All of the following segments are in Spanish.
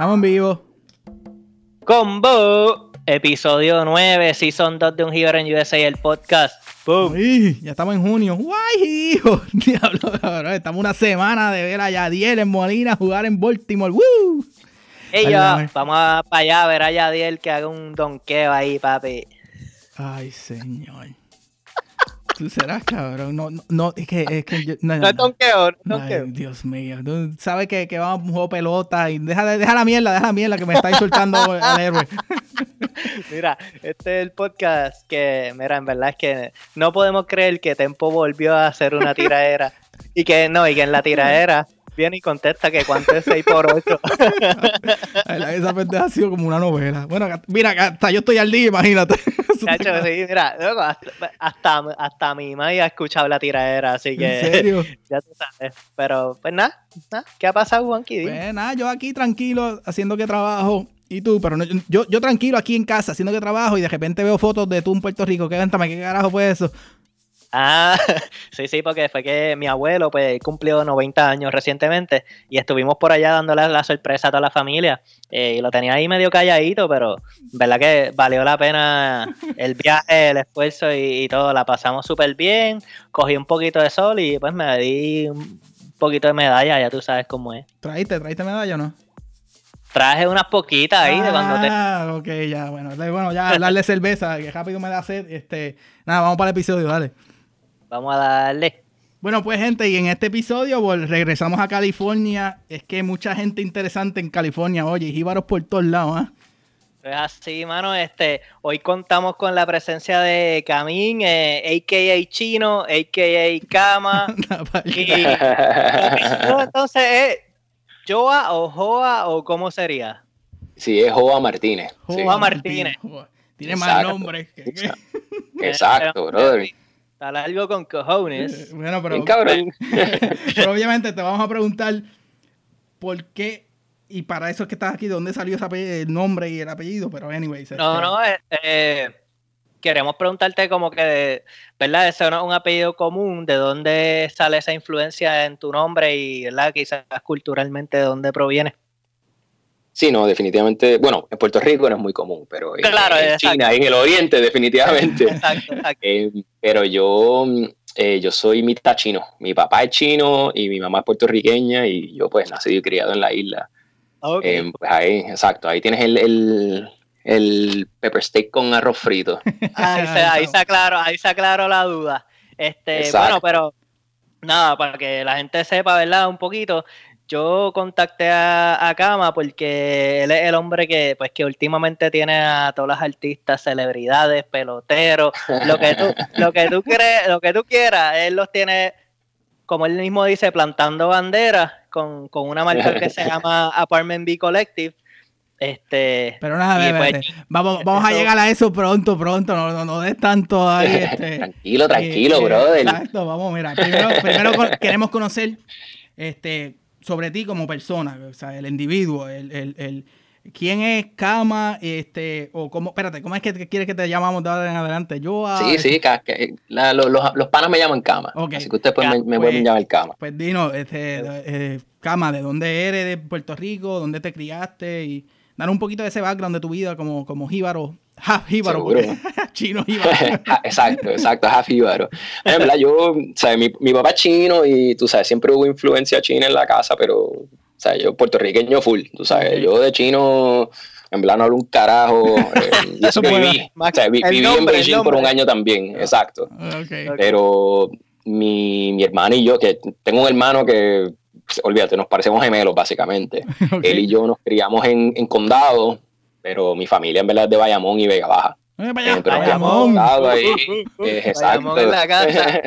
Estamos en vivo. Combo, episodio 9, Season 2 de Un Hero en USA, el podcast. Uy, ya estamos en junio. ¡Guay, hijo! Diablo, cabrón. Estamos una semana de ver a Yadiel en Molina jugar en Baltimore. ¡Woo! Dame. vamos a, para allá a ver a Yadiel que haga un donqueo ahí, papi. Ay, señor. Tú serás cabrón. No, no, no, es que, es que yo. No, No es donqueo, no es Ay, donqueo. Dios mío. Tú sabes que, que vamos a un juego de pelota y deja, de- deja la mierda, deja la mierda que me está insultando al héroe. Mira, este es el podcast que, mira, en verdad es que no podemos creer que Tempo volvió a hacer una tiraera. y que no, y que en la tiraera viene y contesta que cuánto es 6 por 8 Esa pendeja ha sido como una novela. Bueno, mira, hasta yo estoy al día, imagínate. Chacho, sí, mira, loco, hasta, hasta, hasta mi madre ha escuchado la tiraera, así que ¿En serio? ya tú sabes. Pero, pues nada, nada. ¿qué ha pasado, Juanqui? Pues nada, yo aquí tranquilo haciendo que trabajo. Y tú, pero no- yo, yo tranquilo aquí en casa haciendo que trabajo y de repente veo fotos de tú en Puerto Rico. ¿Qué cuéntame qué carajo fue eso? Ah, sí, sí, porque fue que mi abuelo pues cumplió 90 años recientemente y estuvimos por allá dándole la sorpresa a toda la familia eh, y lo tenía ahí medio calladito, pero verdad que valió la pena el viaje, el esfuerzo y, y todo, la pasamos súper bien, cogí un poquito de sol y pues me di un poquito de medalla, ya tú sabes cómo es. ¿Traíste, traíste medalla o no? Traje unas poquitas ahí de cuando te... Ah, ok, ya, bueno. Bueno, ya darle cerveza, que rápido me da sed. Este, nada, vamos para el episodio, dale. Vamos a darle. Bueno, pues gente, y en este episodio pues, regresamos a California. Es que mucha gente interesante en California, oye, jíbaros por todos lados, ¿ah? Es así, mano. Este, hoy contamos con la presencia de Camín, eh, a.k.a. Chino, a.k.a. Kama. y no, entonces, ¿es Joa o Joa o cómo sería? Sí, es Joa Martínez. sí. Joa Martínez. Tiene más Exacto. nombres. que- que- Exacto, brother. Está largo con cojones. Bueno, pero, cabrón. pero obviamente te vamos a preguntar por qué, y para eso es que estás aquí, ¿de dónde salió ese el nombre y el apellido? Pero anyways. No, este, no, eh, eh, queremos preguntarte como que, ¿verdad? Ese no es un apellido común, ¿de dónde sale esa influencia en tu nombre y, ¿verdad? Quizás culturalmente de dónde proviene? Sí, no, definitivamente. Bueno, en Puerto Rico no es muy común, pero en, Claro, en exacto. China, en el Oriente, definitivamente. Exacto, exacto. Eh, pero yo, mm, eh, yo soy mitad chino. Mi papá es chino y mi mamá es puertorriqueña y yo pues nací y criado en la isla. Ok. Eh, pues ahí, exacto, ahí tienes el, el, el pepper steak con arroz frito. Ahí se, ahí se aclaró, ahí se aclaró la duda. Este, Exacto. bueno, pero nada, para que la gente sepa, ¿verdad? Un poquito. Yo contacté a, a Kama porque él es el hombre que, pues, que últimamente tiene a todas las artistas, celebridades, peloteros, lo que tú, lo que tú crees, lo que tú quieras, él los tiene, como él mismo dice, plantando banderas con, con una marca que se llama Apartment B Collective. Este, Pero nada, y pues, vamos, vamos a eso- llegar a eso pronto, pronto. No, no, no des tanto ahí. Este, tranquilo, tranquilo, Eh, brother. Exacto, vamos, mira. Primero, primero queremos conocer este, sobre ti como persona, o sea, el individuo, el, el, el- quién es Kama, este, o cómo, espérate, ¿cómo es que te- quieres que te llamamos de ahora en adelante? Yo a- Sí, sí, ca- que- la- lo- los, los panas me llaman cama. Ok. Así que ustedes pues, me, me pues, pueden llamar cama. Pues dinos, este, eh, Kama, ¿de dónde eres? ¿De Puerto Rico? ¿Dónde te criaste? Y dar un poquito de ese background de tu vida como, como jíbaro, half jíbaro, chino jíbaro. exacto, exacto, half jíbaro. En verdad, yo, ¿sabes? Mi, mi papá es chino y tú sabes, siempre hubo influencia china en la casa, pero, ¿sabes? Yo puertorriqueño full, tú sabes, Ok. yo de chino, en verdad no hablo un carajo. eh, y eso viví, o sea, vi- viví nombre, en Beijing por un año también, exacto. Ok. Pero mi, mi hermana y yo, que tengo un hermano que, pues, olvídate, nos parecemos gemelos básicamente. ok. Él y yo nos criamos en, en condado, pero mi familia en verdad es de Bayamón y Vega Baja. Eh, Eh, pero Bayamón. Bayamón, ahí, eh, Bayamón exacto. en la casa.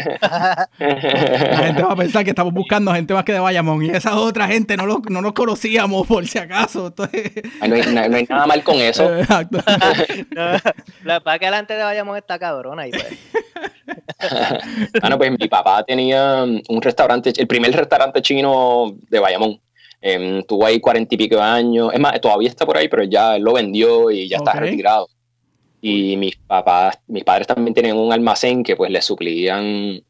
La gente va a pensar que estamos buscando gente más que de Bayamón y esa otra gente no, lo, no nos conocíamos por si acaso. Entonces, Ay, no, hay, no- no hay nada mal con eso. Exacto. No, la para que delante de Bayamón está cabrona y pues. Bueno, pues mi papá tenía un restaurante, el primer restaurante chino de Bayamón. Em, tuvo ahí cuarenta y pico de años. Es más, todavía está por ahí, pero ya él lo vendió y ya está retirado. Y mis papás, mis padres también tenían un almacén que pues les suplían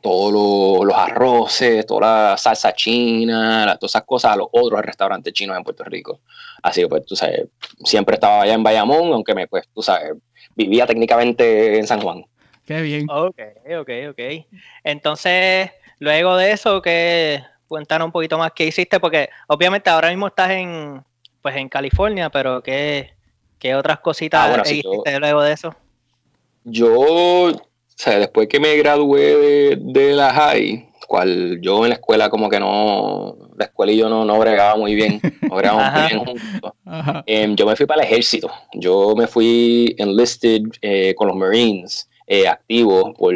todos los arroces, toda la salsa china, todas esas cosas a los otros restaurantes chinos en Puerto Rico. Así que pues tú sabes, siempre estaba allá en Bayamón, aunque me pues tú sabes, vivía técnicamente en San Juan. Qué bien. Ok, ok, ok. Entonces, luego de eso, que cuéntanos un poquito más qué hiciste, porque obviamente ahora mismo estás en, pues en California, pero qué, qué otras cositas Ah, hiciste luego de eso. Yo, o sea, después que me gradué de, de la high, cual yo en la escuela como que no, la escuela y yo no, no bregaba muy bien, no bregábamos muy bien juntos. Em, yo me fui para el ejército. Yo me fui enlisted eh, con los Marines eh, activos por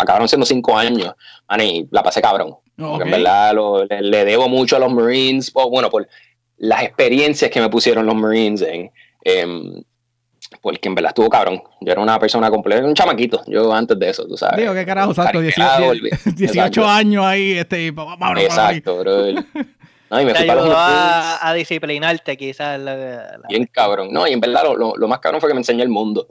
acabaron siendo cinco años. Man, y la pasé cabrón. Porque Ok. en verdad lo- le, le debo mucho a los Marines. o, bueno, por las experiencias que me pusieron los Marines en. em, porque en verdad estuvo cabrón. Yo era una persona completa, un chamaquito. Yo antes de eso, tú sabes. Digo, qué carajo, exacto. 18, Cariqueado, 18 exacto. años ahí, este, vámonos. Exacto, bro. No, y me Te los ayudó a disciplinarte quizás. la- la- Bien cabrón. No, y en verdad lo, lo- lo más cabrón fue que me enseñó el mundo.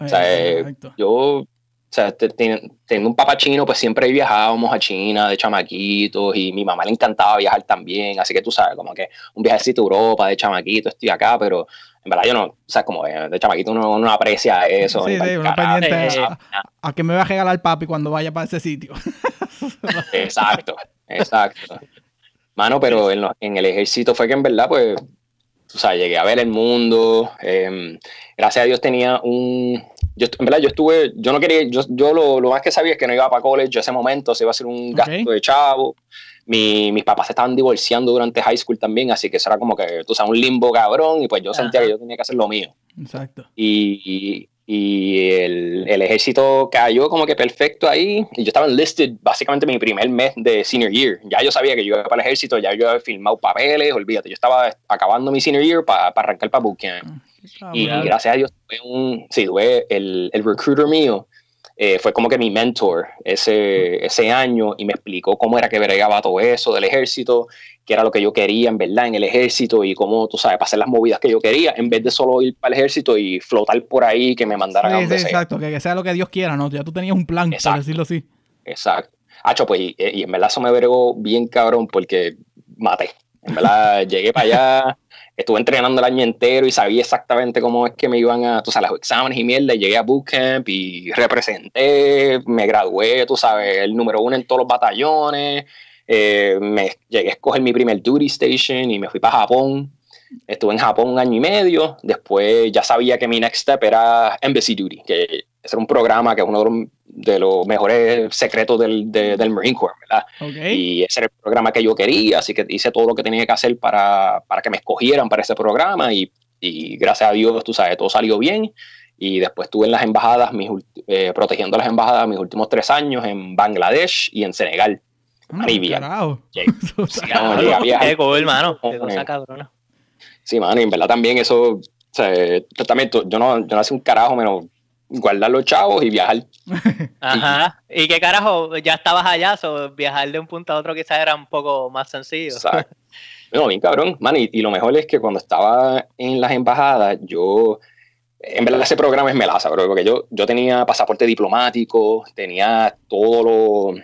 O sea, eh, yo, o sea, te- te- teniendo un papá chino, pues siempre viajábamos a China de chamaquitos y mi mamá le encantaba viajar también, así que tú sabes, como que un viajecito a Europa de chamaquito, estoy acá, pero en verdad yo no, o sea, como de, chamaquito uno no aprecia eso. Sí, sí, carajo, pendiente ni a- nada. A que me va a regalar papi cuando vaya para ese sitio. Exacto, exacto. Mano, pero en, lo- en el ejército fue que en verdad, pues, o sea, llegué a ver el mundo. em, gracias a Dios tenía un. Yo, en verdad, yo estuve. Yo no quería. Yo, yo lo, lo más que sabía es que no iba para college. Yo ese momento se iba a hacer un gasto de chavo. Mi- mis papás se estaban divorciando durante high school también, así que eso era como que, tú sabes, un limbo cabrón. Y pues yo sentía que yo tenía que hacer lo mío Exacto. y, y el, el ejército cayó como que perfecto ahí. Y yo estaba enlisted básicamente mi primer mes de senior year. Ya yo sabía que yo iba para el ejército, ya yo había filmado papeles, olvídate. Yo estaba acabando mi senior year para arrancar para bootcamp. Y Cabrón. gracias a Dios tuve un, sí, tuve el, el recruiter mío, eh, fue como que mi mentor ese, ese año y me explicó cómo era que bregaba todo eso del ejército, era lo que yo quería en verdad en el ejército y cómo, tú sabes, para hacer las movidas que yo quería, en vez de solo ir para el ejército y flotar por ahí, que me mandaran a Sí, donde sí, sea. exacto, que, sea lo que Dios quiera, ¿no? Ya tú tenías un plan, por Exacto. decirlo así. Exacto. Hacho, pues, y, y en verdad eso me bregó bien cabrón porque maté. En verdad, llegué para allá, estuve entrenando el año entero y sabía exactamente cómo es que me iban a, tú sabes, los exámenes y mierda. y Llegué a bootcamp y representé, me gradué, tú sabes, el número uno en todos los batallones. Eh, me llegué a escoger mi primer duty station y me fui para Japón. Estuve en Japón un año y medio. Después ya sabía que mi next step era Embassy Duty, que ese era un programa que es uno de los, de los mejores secretos del, de- del Marine Corps, ¿verdad? Ok. Y ese era el programa que yo quería, así que hice todo lo que tenía que hacer para, para que me escogieran para ese programa y, y gracias a Dios, tú sabes, todo salió bien. Y después estuve en las embajadas, mis, eh, protegiendo las embajadas mis últimos tres años en Bangladesh y en Senegal. No, Qué cool, hermano. Qué cosa cabrona. Sí, mano, y en verdad también eso, o sea, yo también, tú- yo no, yo no hacía un carajo menos guardar los chavos y viajar. Ajá. ¿Y qué carajo? Ya estabas allá, so viajar de un punto a otro quizás era un poco más sencillo. Exacto. No, bien cabrón, man, y, y lo mejor es que cuando estaba en las embajadas, yo, en verdad ese programa es melaza, bro, porque yo, yo tenía pasaporte diplomático, tenía todo lo,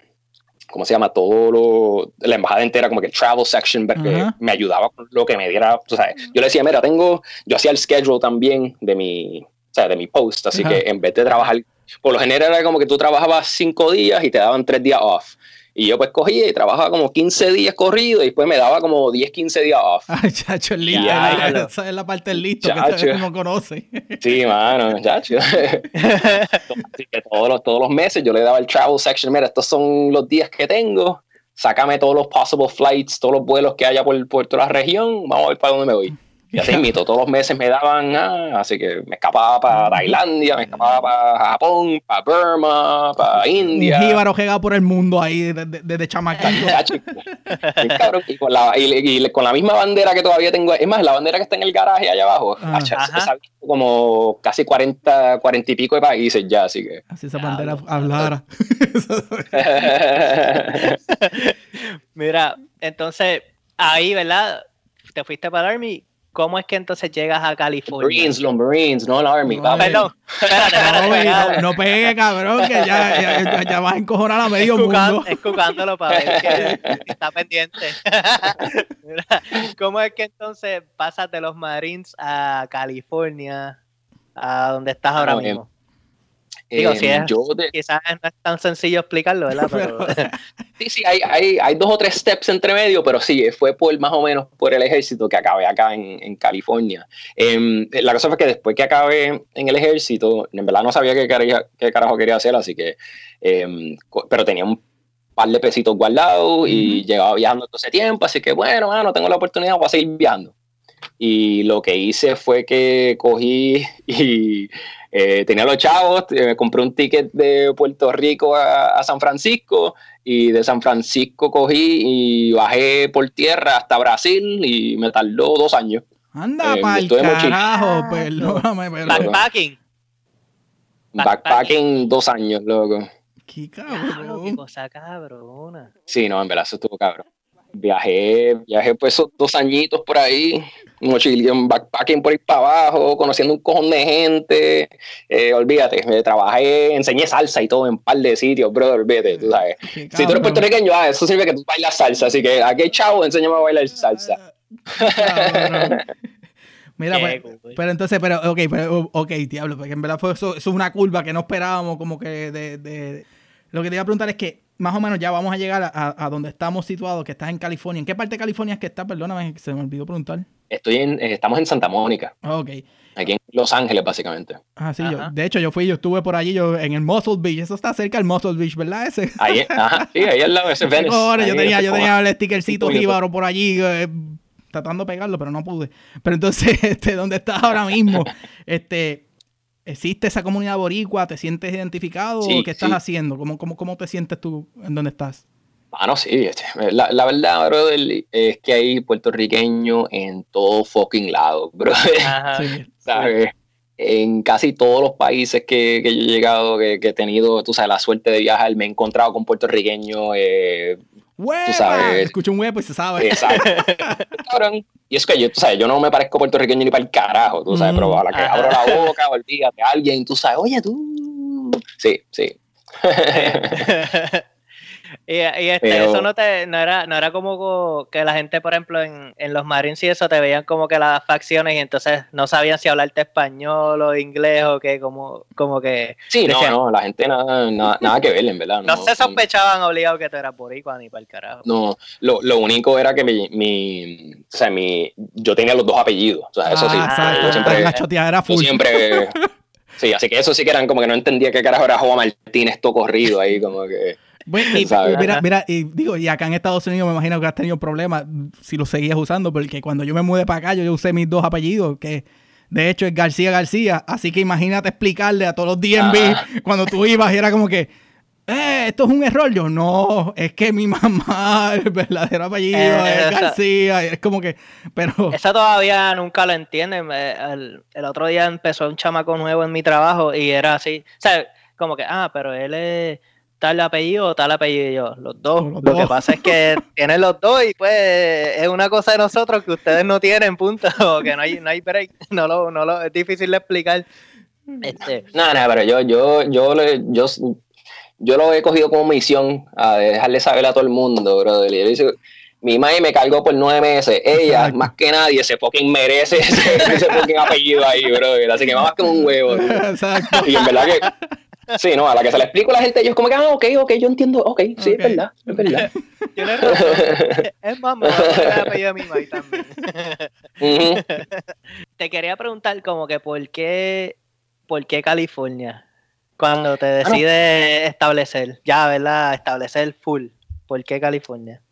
¿cómo se llama? Todo lo, la embajada entera, como que el travel section, ver que Ajá. me ayudaba con lo que me diera, o sea, yo le decía, mira, tengo, yo hacía el schedule también de mi, o sea, de mi post, así que en vez de trabajar, por lo general era como que tú trabajabas cinco días y te daban tres días off. Y yo pues cogía y trabajaba como 15 días corrido y después me daba como 10, 15 días off. Ay, chacho, el listo. Ya, esa- es la parte del listo que Chacho. ustedes no conocen. Sí, mano, chacho. Así que todos los, todos los meses yo le daba el travel section, mira, estos son los días que tengo, sácame todos los possible flights, todos los vuelos que haya por, por toda la región, vamos a ver para dónde me voy. Y así invito, todos los meses me daban, ah, así que me escapaba para Tailandia, me escapaba para Japón, para Burma, para Un India. jíbaro regado por el mundo ahí desde, cabrón, y, con la, y- y con la misma bandera que todavía tengo, es más, la bandera que está en el garaje allá abajo, Ah. ha como casi 40, 40 y pico de países ya, así que. Así esa bandera hablara. Mira, entonces ahí, ¿verdad? Te fuiste para el Army. ¿Cómo es que entonces llegas a California? Marines, los Marines, no el Army. No. Perdón, espérate, No, espérate, no, no pegue, cabrón, que ya, ya, ya- ya vas a encojonar a medio Escucando- mundo. escuchándolo para ver que está pendiente. ¿Cómo es que entonces pasas de los Marines a California, a donde estás ahora Ah, bien. mismo? Digo, Eh, si es- yo de- Quizás no es tan sencillo explicarlo, ¿verdad? Pero, Sí, sí, hay, hay, hay dos o tres steps entre medio, pero sí, fue por más o menos por el ejército que acabé acá en, en California. Em, la cosa fue que después que acabé en el ejército, en verdad no sabía qué, carajo- qué carajo quería hacer, así que, em, co- pero tenía un par de pesitos guardados y Ujú. llevaba viajando todo ese tiempo, así que bueno, no tengo la oportunidad, voy a seguir viajando. Y lo que hice fue que cogí y eh, tenía los chavos, eh, compré un ticket de Puerto Rico a, a San Francisco y de San Francisco cogí y bajé por tierra hasta Brasil y me tardó dos años. Anda Eh, pa'l carajo, perdóname, pero... backpacking. Backpacking dos años, loco. Qué Diablo, qué cabrón. cosa cabrona. Sí, no, en verdad, eso estuvo cabrón. Viajé, viajé pues esos dos añitos por ahí, mochileo, en backpacking por ir para abajo, conociendo un cojón de gente. Eh, olvídate, me trabajé, enseñé salsa y todo en un par de sitios, brother, olvídate, tú sabes. Si tú eres puertorriqueño, ah, eso sirve que tú bailas salsa, así que aquí chavo, enséñame a bailar salsa. Mira, Qué pues, pero entonces, pero, ok, pero, ok, diablo, porque en verdad fue eso, eso es una curva que no esperábamos, como que de, de- Lo que te iba a preguntar es que, más o menos, ya vamos a llegar a, a- a donde estamos situados, que estás en California. ¿En qué parte de California es que estás? Perdóname, se me olvidó preguntar. Estoy en, eh, estamos en Santa Mónica, Ah, Ok. aquí en Los Ángeles, básicamente. Ah, sí, yo, de hecho, yo fui, yo estuve por allí, yo en el Muscle Beach, eso está cerca del Muscle Beach, ¿verdad? Ese. Ahí, ajá, sí, ahí al lado de ese Venice. Cojones, yo tenía, yo tenía el stickercito jíbaro por allí, eh, tratando de pegarlo, pero no pude. Pero entonces, este, ¿dónde estás ahora mismo? Este, ¿existe esa comunidad boricua? ¿Te sientes identificado? Sí, ¿O ¿Qué estás sí. haciendo? ¿Cómo, cómo, ¿Cómo te sientes tú en dónde estás? Ah, no, sí. este, La, la verdad, brother, es que hay puertorriqueños en todo fucking lado, brother. Ajá. Sí. ¿Sabes? En casi todos los países que, que yo he llegado, que, que he tenido, tú sabes, la suerte de viajar, me he encontrado con puertorriqueños. Eh, ¡Hueva! sabes. Escucho un huevo y se sabe. exacto. Cabrón. Y es que yo, tú sabes, yo no me parezco puertorriqueño ni para el carajo, tú sabes, Mm. pero a la que Ajá. abro la boca, olvídate, alguien, tú sabes, oye, tú. Sí, sí. y, y este, Pero- eso no te no era no era como co- que la gente por ejemplo en, en los Marines y eso te veían como que las facciones y entonces no sabían si hablarte español o inglés o qué como como que Sí, no, Decían- no, la gente nada, nada, nada que ver, en verdad. no, se sospechaban obligado que tú eras boricua ni para el carajo No, lo, lo único era que mi, mi, o sea, mi, yo tenía los dos apellidos, o sea, eso sí, Ah, exacto. yo siempre, La choteadera yo full. siempre, sí, así que eso sí que eran como que no entendía qué carajo era Juan Martínez todo corrido ahí, como que, Bueno, y, mira, mira, y digo, y acá en Estados Unidos me imagino que has tenido problemas si lo seguías usando, porque cuando yo me mudé para acá, yo usé mis dos apellidos, que de hecho es García García, así que imagínate explicarle a todos los DMV Ah. cuando tú ibas y era como que, eh, esto es un error. Yo, no, es que mi mamá, el verdadero apellido Eh, es esa- García, y es como que, pero... Eso todavía nunca lo entienden. El, el otro día empezó un chamaco nuevo en mi trabajo y era así. O sea, como que, ah, pero él es tal apellido o tal apellido yo. Los dos. Los lo dos. que pasa es que tienen los dos y pues es una cosa de nosotros que ustedes no tienen, punto. O que no hay, no hay break. No lo, no lo, es difícil de explicar. Este, nada, nada, pero yo, yo, yo, le- yo, yo lo he cogido como misión a dejarle saber a todo el mundo, brother, y yo dice, mi madre me cargó por nueve meses. Ella, Exacto. más que nadie, se fucking merece ese, ese fucking apellido ahí, brother. Así que más que un huevo. tío. Exacto. Y en verdad que. Sí, no, a la que se le explico a la gente, ellos como que, ah, ok, ok, yo entiendo, ok, sí, es verdad, es verdad. tienes razón. Es más, me voy a apellido de mi mamá también. Te quería preguntar como que por qué, por qué California cuando Ah, te decides establecer, ya, ¿verdad? Establecer full. ¿Por qué California?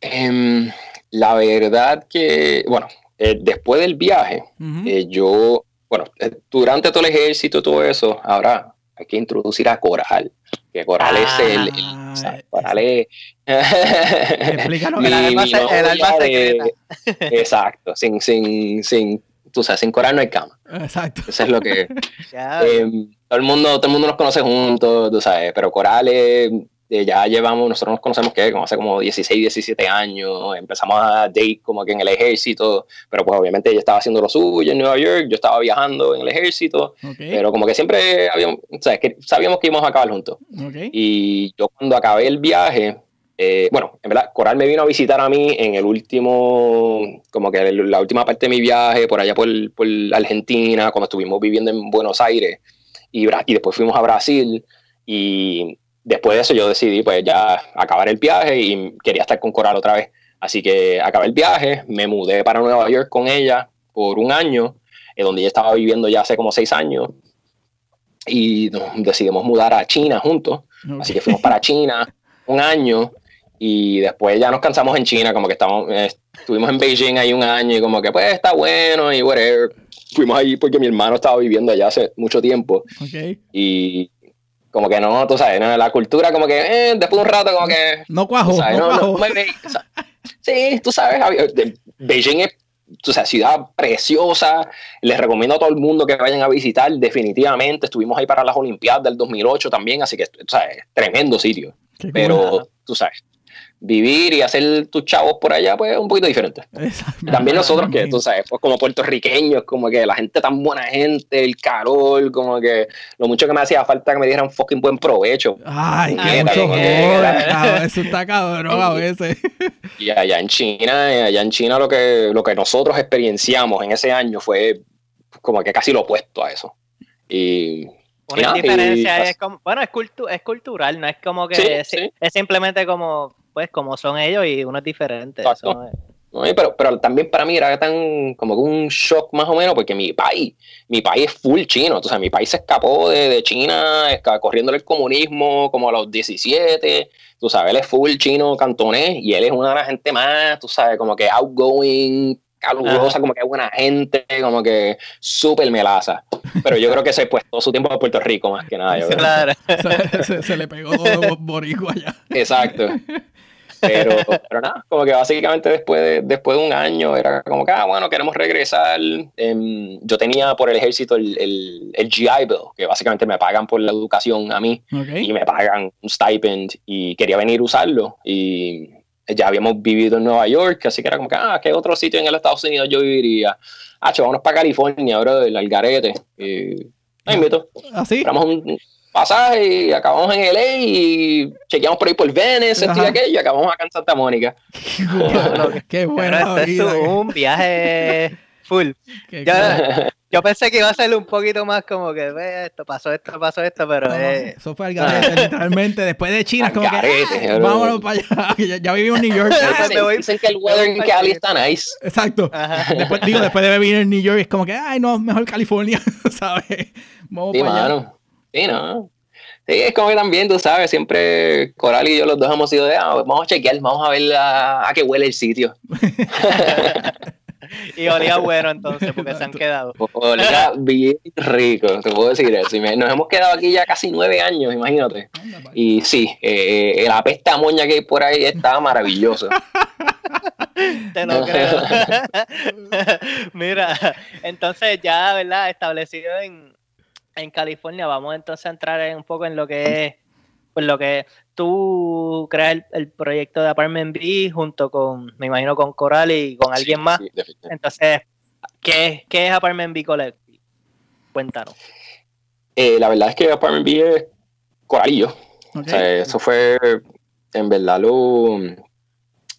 Em, la verdad que, bueno, eh, después del viaje, eh, yo, bueno, eh, durante todo el ejército y todo eso, ahora hay que introducir a Coral, que Coral es el, el- Ah, o sea, eh, Coral es... Explícanos. Mi- el alma, el de-. Exacto, sin, sin, sin, tú sabes, sin Coral no hay cama. Exacto. Eso es lo que... Eh, todo el mundo todo el mundo nos conoce juntos, tú sabes, pero Coral es, eh, ya llevamos, nosotros nos conocemos que como hace como 16, 17 años, empezamos a date como que en el ejército, pero pues obviamente ella estaba haciendo lo suyo en Nueva York, yo estaba viajando en el ejército, pero como que siempre habíamos, o sea, que sabíamos que íbamos a acabar juntos. Y yo cuando acabé el viaje, eh, bueno, en verdad, Coral me vino a visitar a mí en el último, como que la última parte de mi viaje, por allá por, por Argentina, cuando estuvimos viviendo en Buenos Aires, y, y después fuimos a Brasil, y después de eso yo decidí pues ya acabar el viaje y quería estar con Coral otra vez. Así que acabé el viaje, me mudé para Nueva York con ella por un año, en donde ella estaba viviendo ya hace como seis años, y decidimos mudar a China juntos. Así que fuimos para China un año y después ya nos cansamos en China, como que estamos, eh, estuvimos en Beijing ahí un año y como que pues está bueno y whatever. Fuimos ahí porque mi hermano estaba viviendo allá hace mucho tiempo. Y como que no, tú sabes, la cultura como que eh, después de un rato como que... No cuajo, no, sí, tú sabes, Beijing es o sea, ciudad preciosa. Les recomiendo a todo el mundo que vayan a visitar. Definitivamente estuvimos ahí para las Olimpiadas del 2008 también, así que, o sea, tremendo sitio. Pero, tú sabes, vivir y hacer tus chavos por allá, pues es un poquito diferente. También nosotros, que tú sabes, pues como puertorriqueños, como que la gente tan buena gente, el calor, como que lo mucho que me hacía falta que me dieran fucking buen provecho. Ay, eso está cabrón a veces. Y allá en China, allá en China lo que, lo que nosotros experienciamos en ese año fue como que casi lo opuesto a eso. Y una diferencia es como, bueno, es, es cultural, no es como que es, simplemente como pues como son ellos y uno es diferente. pero, pero también para mí era tan como un shock más o menos, porque mi país, mi país es full chino. O sea, mi país se escapó de, de China, corriendo el comunismo como a los 17. Tú sabes, él es full chino cantonés y él es una de las gente más, tú sabes, como que outgoing, calurosa, como que buena gente, como que súper melaza. Pero yo creo que se puesto su tiempo a Puerto Rico más que nada. claro. Se, le pegó todo boricua allá. Exacto. Pero, pero nada, como que básicamente después de, después de un año era como que, ah, bueno, queremos regresar. Em, yo tenía por el ejército el, el, GI Bill, que básicamente me pagan por la educación a mí y me pagan un stipend y quería venir a usarlo. Y ya habíamos vivido en Nueva York, así que era como que, ah, ¿qué otro sitio en el Estados Unidos yo viviría? Ah, vámonos para California, bro, el Algarete. Y, me invito. ¿Así? ¿Ah, un, pasaje y acabamos en LA y chequeamos por ahí por Venice, y aquello, y acabamos acá en Santa Mónica. Qué bueno. Este es un viaje full. yo, pensé que iba a ser un poquito más como que ve esto, pasó esto, pasó esto, pero eh. eso fue al garete, literalmente. Después de China, como que ah, vámonos para allá. ya, vivimos en New York. dicen, que el weather en Cali está nice. Exacto. Después, digo, después de vivir en New York, es como que, ay, no, mejor California, ¿sabes? Vamos para allá. Sí, ¿no? Sí, es como que también, tú sabes, siempre Coral y yo los dos hemos sido de, ah, vamos a chequear, vamos a ver a, qué huele el sitio. y olía bueno entonces, porque se han quedado. Olía bien rico, te puedo decir eso. nos hemos quedado aquí ya casi nueve años, imagínate. Y sí, eh, eh la pesta moña que hay por ahí está maravilloso. Te lo creo. Mira, entonces ya, ¿verdad? Establecido en, en California, vamos entonces a entrar un poco en lo que es, pues lo que tú creas el, proyecto de Apartment B junto con, me imagino, con Coral y con alguien más. entonces, ¿qué, ¿qué, es Apartment B Collective? Cuéntanos. Eh, la verdad es que Apartment B es Coral y yo. O sea, eso fue, en verdad, lo...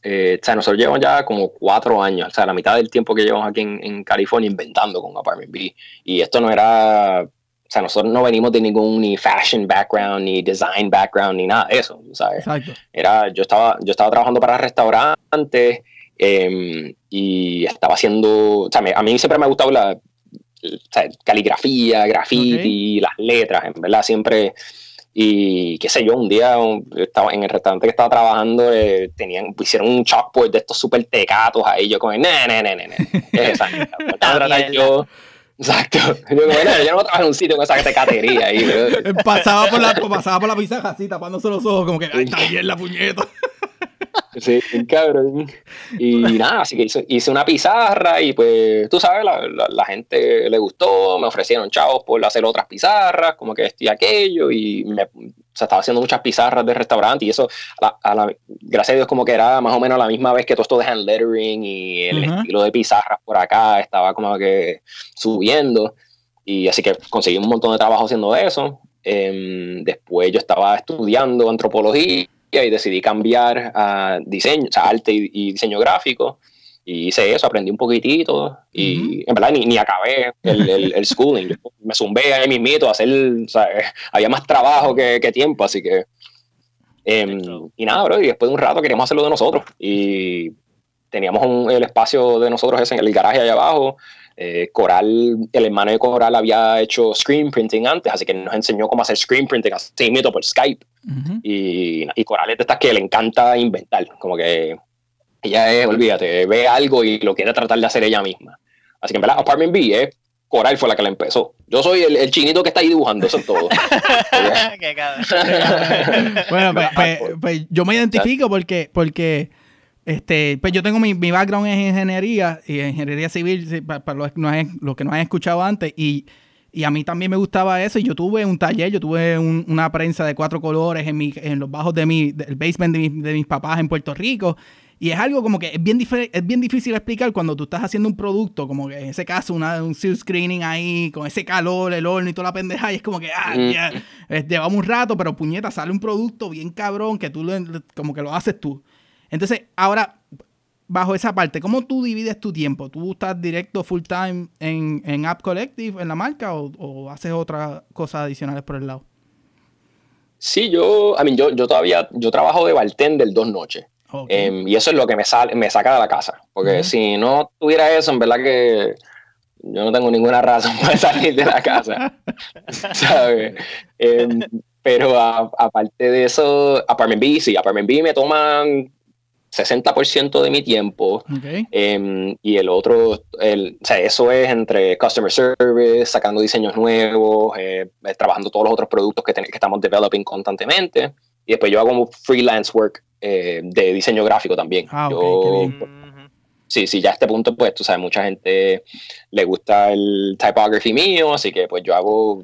Eh, o sea, nosotros llevamos ya como cuatro años, o sea, la mitad del tiempo que llevamos aquí en, en California inventando con Apartment B. Y esto no era o sea, nosotros no venimos de ningún ni fashion background, ni design background, ni nada de eso, ¿sabes? Exacto. Era, yo, estaba, yo estaba trabajando para restaurantes em, y estaba haciendo, o sea, a mí siempre me ha gustado la caligrafía, graffiti, las letras, en verdad, siempre... Y qué sé yo, un día estaba en el restaurante que estaba trabajando, eh, tenían, hicieron un chalkboard de estos súper tecatos ahí. Yo como, ne, ne, ne, ne, es esa. yo, Exacto. Yo, bueno, yo no trabajo en un sitio con esa tecatería ahí, Pasaba por la, pasaba por la pizza así, tapándose los ojos, como que, ay, está bien la puñeta. Sí, cabrón. Y nada, así que hice, una pizarra y pues, tú sabes, la, la, gente le gustó, me ofrecieron chavos por hacer otras pizarras, como que esto y aquello, y me, estaba haciendo muchas pizarras de restaurante y eso, a gracias a Dios, como que era más o menos la misma vez que todo esto de hand lettering y el estilo de pizarras por acá estaba como que subiendo. Y así que conseguí un montón de trabajo haciendo eso. Em, después yo estaba estudiando antropología y decidí cambiar a diseño, o sea, arte y, diseño gráfico. Y hice eso, aprendí un poquitito y en verdad ni, ni acabé el, el, schooling. me zumbé ahí mismito a hacer, o sea, había más trabajo que, que tiempo, así que... Em, y nada, bro, y después de un rato queríamos hacerlo de nosotros. Y teníamos el espacio de nosotros ese en el garaje allá abajo. Eh, Coral, el hermano de Coral había hecho screen printing antes, así que nos enseñó cómo hacer screen printing así mismo por Skype. y, y, Coral es de estas que le encanta inventar, como que ella es, olvídate, ve algo y lo quiere tratar de hacer ella misma. Así que en verdad, Apartment B, eh, Coral fue la que la empezó. Yo soy el, chinito que está ahí dibujando, eso es todo. bueno, pues, pues, pues, yo me identifico porque, porque este, pues yo tengo mi, mi background en ingeniería y ingeniería civil, para, los, que no han escuchado antes, y, a mí también me gustaba eso. Y yo tuve un taller, yo tuve una prensa de cuatro colores en, mi, en los bajos de mi, del basement de, de mis papás en Puerto Rico. Y es algo como que es bien, es bien difícil explicar cuando tú estás haciendo un producto, como que en ese caso una, un silk screening ahí, con ese calor, el horno y toda la pendeja, y es como que, ah, ya, llevamos un rato, pero puñeta, sale un producto bien cabrón que tú como que lo haces tú. Entonces, ahora, bajo esa parte, ¿cómo tú divides tu tiempo? ¿Tú estás directo full time en, en App Collective, en la marca, o, haces otras cosas adicionales por el lado? Sí, yo, I yo, yo todavía, yo trabajo de bartender dos noches. Em, y eso es lo que me, sale, me saca de la casa. Porque si no tuviera eso, en verdad que yo no tengo ninguna razón para salir de la casa. ¿Sabes? Em, pero aparte de eso, Apartment B, sí, Apartment B me toman 60% de mi tiempo. Em, y el otro, el, o sea, eso es entre customer service, sacando diseños nuevos, eh, trabajando todos los otros productos que, que estamos developing constantemente. Y después yo hago freelance work eh, de diseño gráfico también. Ah, yo, sí, sí, ya a este punto, pues, tú sabes, mucha gente le gusta el typography mío, así que pues yo hago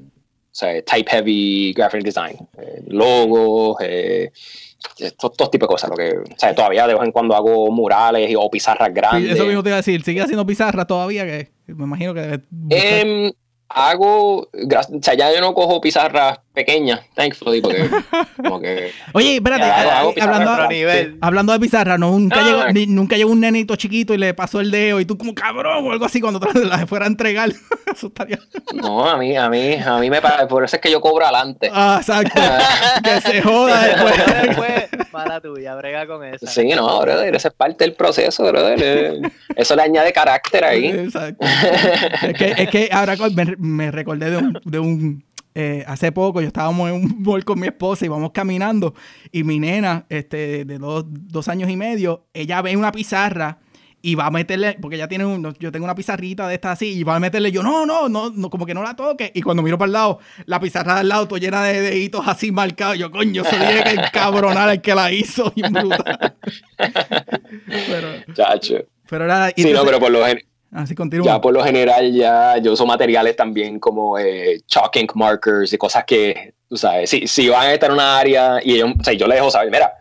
o sea, type heavy graphic design, eh, logos, eh, todo, tipo de cosas. Lo que, o sea, todavía de vez en cuando hago murales o pizarras grandes. eso mismo te iba a decir, ¿sigues haciendo pizarras todavía? Que me imagino que em, hago, o sea, ya yo no cojo pizarras pequeñas, thankfully, porque como que... Oye, espérate, eh, hablando, hablando de pizarra, nunca, llegó, nunca llegó un nenito chiquito y le pasó el dedo y tú como cabrón o algo así cuando te la fuera a entregar. eso estaría... No, a mí, a mí, a mí me parece, por eso es que yo cobro adelante. Ah, exacto. que se joda después. Mala tuya, brega con eso. Sí, no, brother, esa es parte del proceso, brother. Eso le añade carácter ahí. Exacto. es, que, es que ahora me recordé de un, de un eh, hace poco yo estábamos en un mall con mi esposa y vamos caminando y mi nena, este, de dos, dos, años y medio, ella ve una pizarra y va a meterle, porque ella tiene un, yo tengo una pizarrita de esta así, y va a meterle yo, no, no, no, no como que no la toque. Y cuando miro para el lado, la pizarra del lado, todo llena de deditos así marcados, yo, coño, soy el cabronal el que la hizo, y brutal. pero, Chacho. Pero nada, sí, no, pero por lo general Así continúa. Ya por lo general, ya yo uso materiales también como eh, chalk ink markers y cosas que, tú sabes, si, si van a estar en una área y ellos, o sea, yo les dejo saber, mira,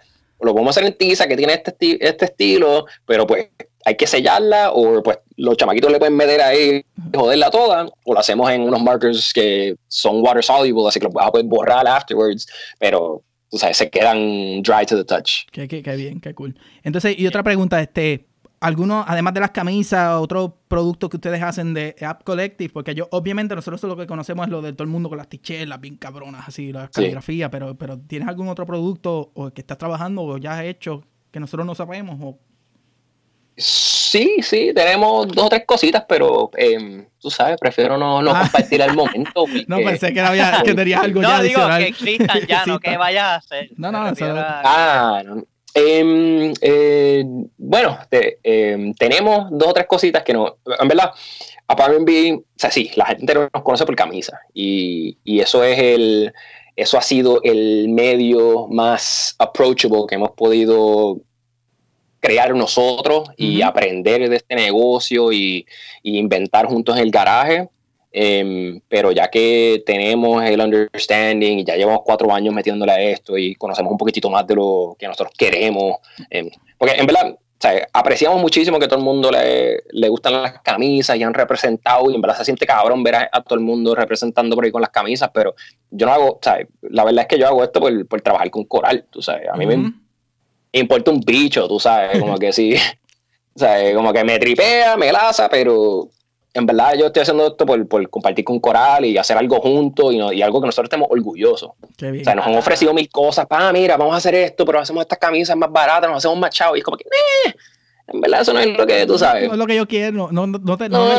lo podemos hacer en tiza que tiene este, este estilo, pero pues hay que sellarla o pues los chamaquitos le pueden meter ahí y joderla toda o lo hacemos en unos markers que son water soluble, así que lo vas a poder borrar afterwards, pero tú sabes, se quedan dry to the touch. Qué, qué, qué bien, qué cool. Entonces, y otra pregunta, este, algunos, además de las camisas, otros productos que ustedes hacen de App Collective, porque yo, obviamente, nosotros lo que conocemos es lo de todo el mundo con las tichelas bien cabronas, así, la caligrafía, pero, pero ¿tienes algún otro producto o que estás trabajando o ya has hecho que nosotros no sabemos? O... Sí, sí, tenemos dos o tres cositas, pero em, tú sabes, prefiero no, no ah. compartir al momento. no, pensé que, había, que tenías algo ya No, digo que existan ya, no que vayas a hacer. No, no, no. Ah, no. Em, eh, bueno, em, tenemos dos o tres cositas que no. En verdad, Apartment B, o sea, sí, la gente nos conoce por camisa. Y, y, eso es el. Eso ha sido el medio más approachable que hemos podido crear nosotros y aprender de este negocio y, inventar juntos en el garaje. Em, pero ya que tenemos el understanding y ya llevamos cuatro años metiéndole a esto y conocemos un poquitito más de lo que nosotros queremos, em, porque en verdad apreciamos muchísimo que todo el mundo le, le, gustan las camisas y han representado y en verdad se siente cabrón ver a, todo el mundo representando por ahí con las camisas, pero yo no hago, ¿sabes? la verdad es que yo hago esto por, por trabajar con coral, tú sabes, a mí me importa un bicho, tú sabes, como que sí, ¿sabes? como que me tripea, me laza, pero en verdad yo estoy haciendo esto por, por compartir con Coral y hacer algo juntos y, y, algo que nosotros estemos orgullosos. O sea, nos han ofrecido mil cosas, pa, mira, vamos a hacer esto, pero hacemos estas camisas más baratas, nos hacemos más chavos. Y es como que, eh, en verdad eso no es lo que tú sabes. No es lo que yo quiero, no, no, no te no, no,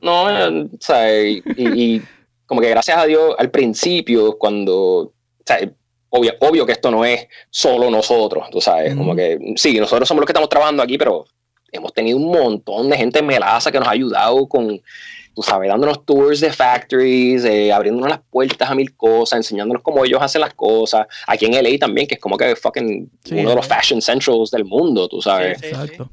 no, no, o sea, y, y, como que gracias a Dios al principio, cuando, o sea, obvio, obvio que esto no es solo nosotros, tú sabes, como que sí, nosotros somos los que estamos trabajando aquí, pero hemos tenido un montón de gente en Melaza que nos ha ayudado con, tú sabes, dándonos tours de factories, eh, abriéndonos las puertas a mil cosas, enseñándonos cómo ellos hacen las cosas. Aquí en LA también, que es como que fucking uno de los fashion centrals del mundo, tú sabes. Exacto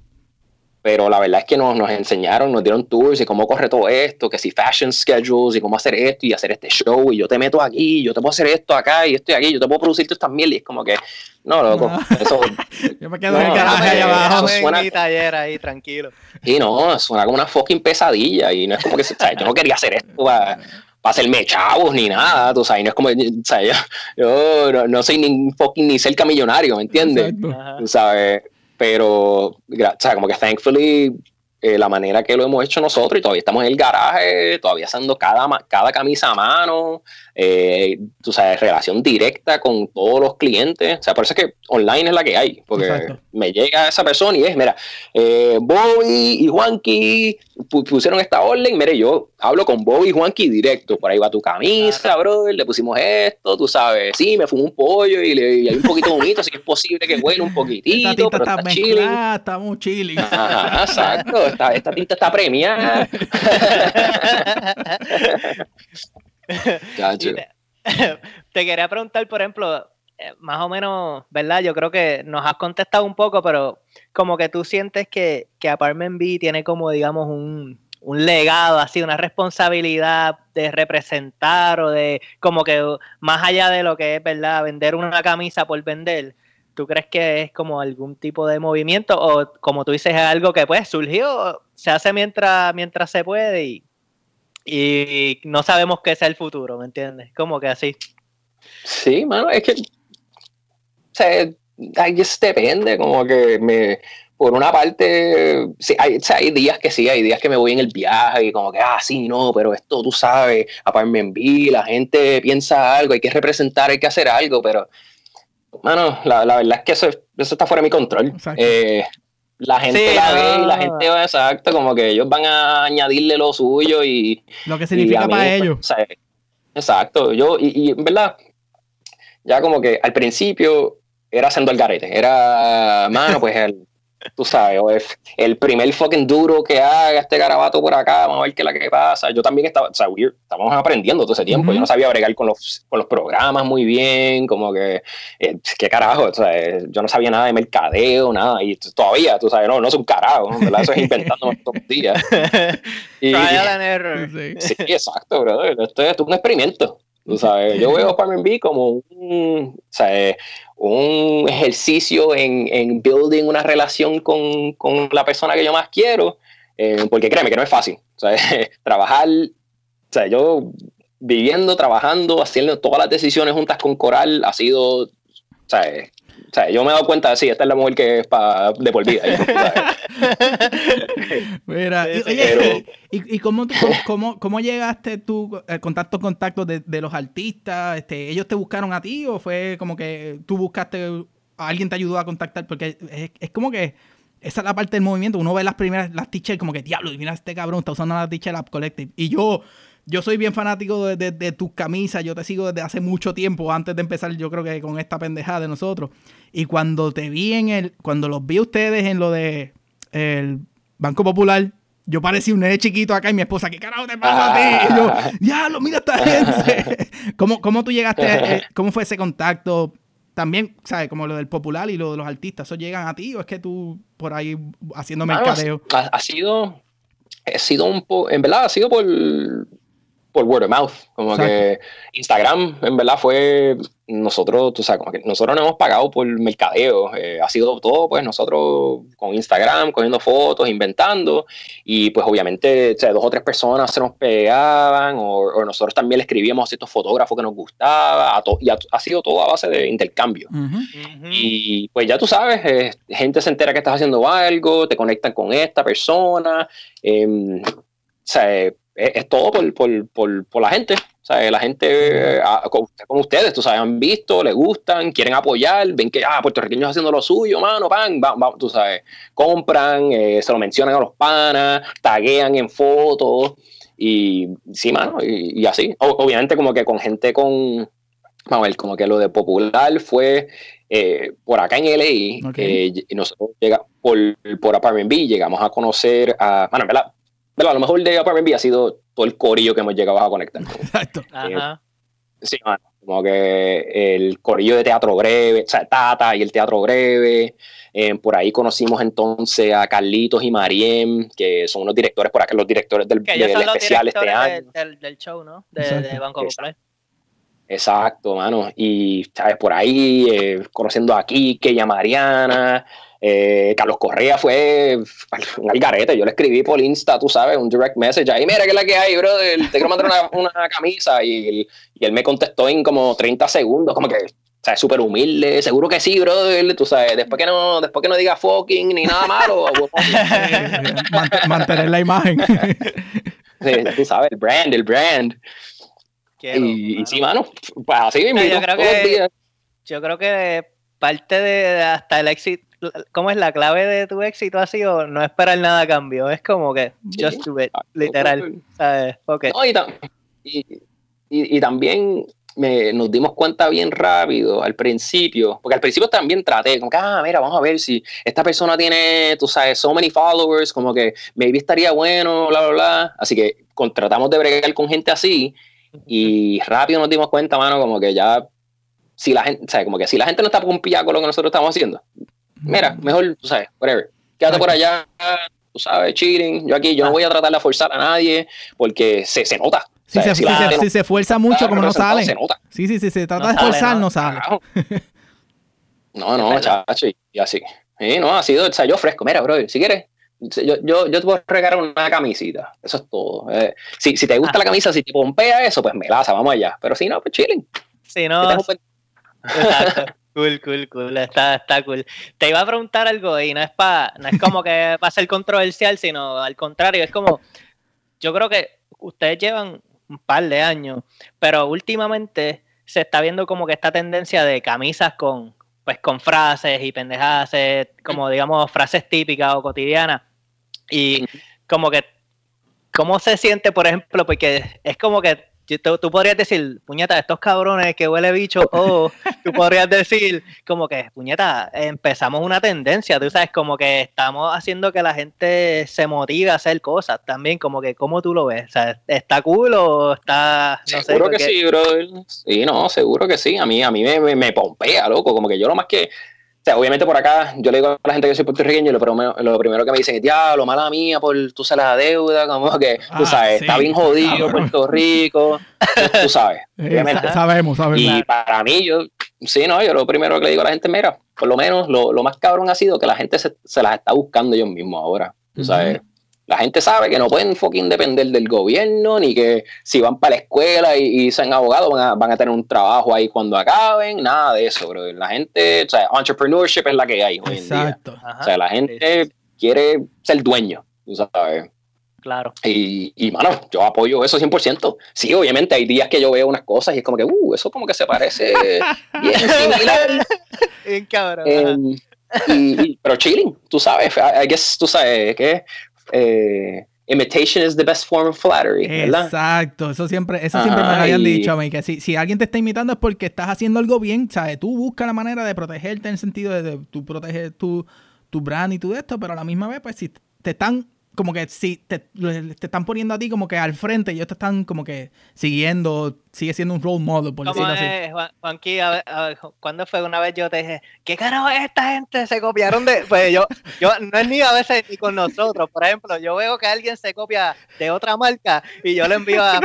pero la verdad es que nos, nos enseñaron, nos dieron tours y cómo corre todo esto, que si fashion schedules y cómo hacer esto y hacer este show y yo te meto aquí, yo te puedo hacer esto acá y esto y aquí, yo te puedo producir todas estas miel y es como que, no, loco, eso... yo me quedo en el garaje allá abajo. Suena, en mi taller ahí, tranquilo. Y no, suena como una fucking pesadilla y no es como que, ¿sabes? yo no quería hacer esto para hacerme chavos ni nada, tú sabes, no es como, ¿sabes? Yo, yo no, soy ni fucking ni cerca millonario, ¿me entiendes? Tú sabes, pero, o sea, como que thankfully eh, la manera que lo hemos hecho nosotros y todavía estamos en el garaje, todavía haciendo cada, cada camisa a mano, eh, tú sabes, relación directa con todos los clientes. O sea, por eso es que online es la que hay, porque me llega esa persona y es, mira, eh, Bobby y Juanqui pusieron esta orden, mire, yo hablo con Bobby y Juanqui directo, por ahí va tu camisa, bro, le pusimos esto, tú sabes, sí, me fumo un pollo y, le, y hay un poquito bonito, así que es posible que huele un poquitito, pero está, está estamos chilling. exacto, esta, tinta está premiada. te, quería preguntar, por ejemplo, eh, más o menos, ¿verdad? Yo creo que nos has contestado un poco, pero como que tú sientes que, que Apartment B tiene como, digamos, un, un legado, así, una responsabilidad de representar o de, como que más allá de lo que es, ¿verdad? Vender una camisa por vender, ¿Tú crees que es como algún tipo de movimiento o como tú dices es algo que pues surgió, se hace mientras, mientras se puede y, no sabemos qué es el futuro, ¿me entiendes? Como que así. Sí, mano, es que o sea, depende, como que por una parte, sí, hay, hay, días que sí, hay días que me voy en el viaje y como que, ah, sí, no, pero esto tú sabes, en B, la gente piensa algo, hay que representar, hay que hacer algo, pero Mano, la, la, verdad es que eso, eso está fuera de mi control. Eh, la gente la ve y la gente va exacto, como que ellos van a añadirle lo suyo y. Lo que significa para pues, ellos. exacto. Yo, y, y, en verdad, ya como que al principio era haciendo el garete. Era, mano, pues el tú sabes, o es el primer fucking duro que haga este garabato por acá, vamos a ver qué es la que pasa. Yo también estaba, o sea, estábamos aprendiendo todo ese tiempo, yo no sabía bregar con los, con los programas muy bien, como que, eh, qué carajo, o sea, yo no sabía nada de mercadeo, nada, y todavía, tú sabes, no, no es un carajo, ¿verdad? Eso es inventando todos los días. Trial and error. Sí, exacto, brother, esto es un experimento. Tú sabes, yo veo Farming B como un, un ejercicio en, en, building una relación con, con, la persona que yo más quiero, eh, porque créeme que no es fácil. trabajar, o sea, yo viviendo, trabajando, haciendo todas las decisiones juntas con Coral ha sido, o sea, o sea, yo me he dado cuenta de sí, esta es la mujer que es para de por vida. Mira, y, cómo, cómo, cómo, llegaste tú, el contacto contacto de, de, los artistas? Este, ¿Ellos te buscaron a ti o fue como que tú buscaste, alguien te ayudó a contactar? Porque es, es como que esa es la parte del movimiento. Uno ve las primeras, las t como que, diablo, mira este cabrón, está usando la t-shirt App Collective. Y yo yo soy bien fanático de, tus camisas, yo te sigo desde hace mucho tiempo, antes de empezar yo creo que con esta pendejada de nosotros. Y cuando te vi en el, cuando los vi ustedes en lo de el Banco Popular, yo parecía un nene chiquito acá y mi esposa, ¿qué carajo te pasa a ti? Y yo, lo mira esta gente. ¿Cómo, ¿Cómo tú llegaste, cómo fue ese contacto? también, ¿sabes? Como lo del popular y lo de los artistas, ¿eso llegan a ti o es que tú por ahí haciendo mercadeo? Ha, ha, sido, ha sido un poco, en verdad, ha sido por, por word of mouth. Como que Instagram, en verdad, fue nosotros, tú sabes, como que nosotros no hemos pagado por mercadeo. Eh, ha sido todo, pues, nosotros con Instagram, cogiendo fotos, inventando. Y, pues, obviamente, o sea, dos o tres personas se nos pegaban, o, nosotros también le escribíamos a ciertos fotógrafos que nos gustaba. y ha, sido todo a base de intercambio. Y, pues, ya tú sabes, eh, gente se entera que estás haciendo algo, te conectan con esta persona. Eh, o sea, es, todo por, por, por, por, la gente. O sea, la gente, ah, con, ustedes, tú sabes, han visto, les gustan, quieren apoyar, ven que, ah, puertorriqueños haciendo lo suyo, mano, pan, tú sabes, compran, eh, se lo mencionan a los panas, taguean en fotos, y sí, mano, y, así. obviamente, como que con gente con, vamos a ver, como que lo de popular fue eh, por acá en LA, okay. eh, nosotros llegamos por, por Apartment B, llegamos a conocer a, bueno, en verdad, bueno, a lo mejor de Apartment ha sido todo el corillo que hemos llegado a conectar. Exacto. Eh, sí, como que el corillo de teatro breve, o sea, Tata y el teatro breve. Eh, por ahí conocimos entonces a Carlitos y Mariem, que son unos directores por acá, los directores del, del especial este año. Del, del, show, ¿no? De, de Banco Popular. Exacto, mano. Y, ¿sabes? Por ahí, eh, conociendo a Kike y a Mariana. Eh, Carlos Correa fue un algarete. Yo le escribí por Insta, tú sabes, un direct message ahí. Mira, ¿qué es la que hay, brother? Te quiero mandar una, una camisa. Y, y, él me contestó en como 30 segundos, como que, o sea, súper humilde. Seguro que sí, brother. Tú sabes, después que no, después que no diga fucking ni nada malo. Mantener la imagen. tú sabes, el brand, el brand. y, y, sí, mano, pues así mismo. Yo, creo que, yo creo que parte de hasta el éxito ¿cómo es la clave de tu éxito ha sido no esperar nada a cambio? Es como que just do it, ah, literal, ¿sabes? Okay. y, también nos dimos cuenta bien rápido al principio, porque al principio también traté, como que, ah, mira, vamos a ver si esta persona tiene, tú sabes, so many followers, como que maybe estaría bueno, bla, bla, bla. Así que tratamos de bregar con gente así y rápido nos dimos cuenta, mano, como que ya si la gente, ¿sabes? Como que si la gente no está pompeada con lo que nosotros estamos haciendo, mira, mejor, tú sabes, whatever. Quédate por allá, tú sabes, cheating. Yo aquí, yo no voy a tratar de forzar a nadie porque se, se nota. Si, se, si, se, se, fuerza mucho, como no sale. Se nota. Sí, sí, sí, se trata de forzar, no, sale. No, no, chacho, y, así. Sí, no, ha sido, o sea, yo fresco. Mira, bro, si quieres, yo, yo, yo te puedo regalar una camisita. Eso es todo. Eh, si, si te gusta la camisa, si te pompea eso, pues me laza, vamos allá. Pero si no, pues chilling. Si no. Exacto. Cool, cool, cool. Está, está cool. Te iba a preguntar algo y no es para, no es como que va a ser controversial, sino al contrario, es como, yo creo que ustedes llevan un par de años, pero últimamente se está viendo como que esta tendencia de camisas con, pues, con frases y pendejadas, como digamos frases típicas o cotidianas. Y como que, ¿cómo se siente, por ejemplo? Porque es como que tú, podrías decir, puñeta, estos cabrones que huele bicho, o tú podrías decir, como que, puñeta, empezamos una tendencia, tú sabes, como que estamos haciendo que la gente se motive a hacer cosas también, como que, ¿cómo tú lo ves? O sea, ¿está cool o está, no Seguro que sí, brother. Sí, no, seguro que sí. A mí, a mí me, me, me pompea, loco, como que yo lo más que o sea, obviamente por acá, yo le digo a la gente que soy puertorriqueño y lo, primero, lo primero que me dicen es, diablo, mala mía, por tú sabes la deuda, como que, tú ah, sabes, está bien jodido Puerto Rico, tú, sabes. sabemos, sabemos. Y para mí, yo, sí, no, yo lo primero que le digo a la gente, mira, por lo menos lo, lo más cabrón ha sido que la gente se, se las está buscando ellos mismos ahora, tú sabes. La gente sabe que no pueden fucking depender del gobierno, ni que si van para la escuela y, y son abogados van a, van a, tener un trabajo ahí cuando acaben, nada de eso, bro. La gente, o sea, entrepreneurship es la que hay hoy Exacto. en día. o sea, la gente quiere ser dueño, tú sabes. Claro. Y, y, mano, yo apoyo eso 100%. Sí, obviamente hay días que yo veo unas cosas y es como que, uh, eso como que se parece bien similar. Bien cabrón. Eh, y, pero chilling, tú sabes, I guess, tú sabes que eh, imitation is the best form of flattery, ¿verdad? Exacto, eso siempre, eso siempre me lo habían dicho a mí, que si, si alguien te está imitando es porque estás haciendo algo bien, ¿sabes? Tú buscas la manera de protegerte en el sentido de, tú proteger tu, tu brand y todo esto, pero a la misma vez, pues si te están como que si te, te, están poniendo a ti como que al frente, ellos te están como que siguiendo sigue siendo un role model, por decirlo así. Juanqui, ¿cuándo fue una vez yo te dije, ¿qué carajo es esta gente? Se copiaron de. Pues yo, yo no es ni a veces ni con nosotros. Por ejemplo, yo veo que alguien se copia de otra marca y yo le envío a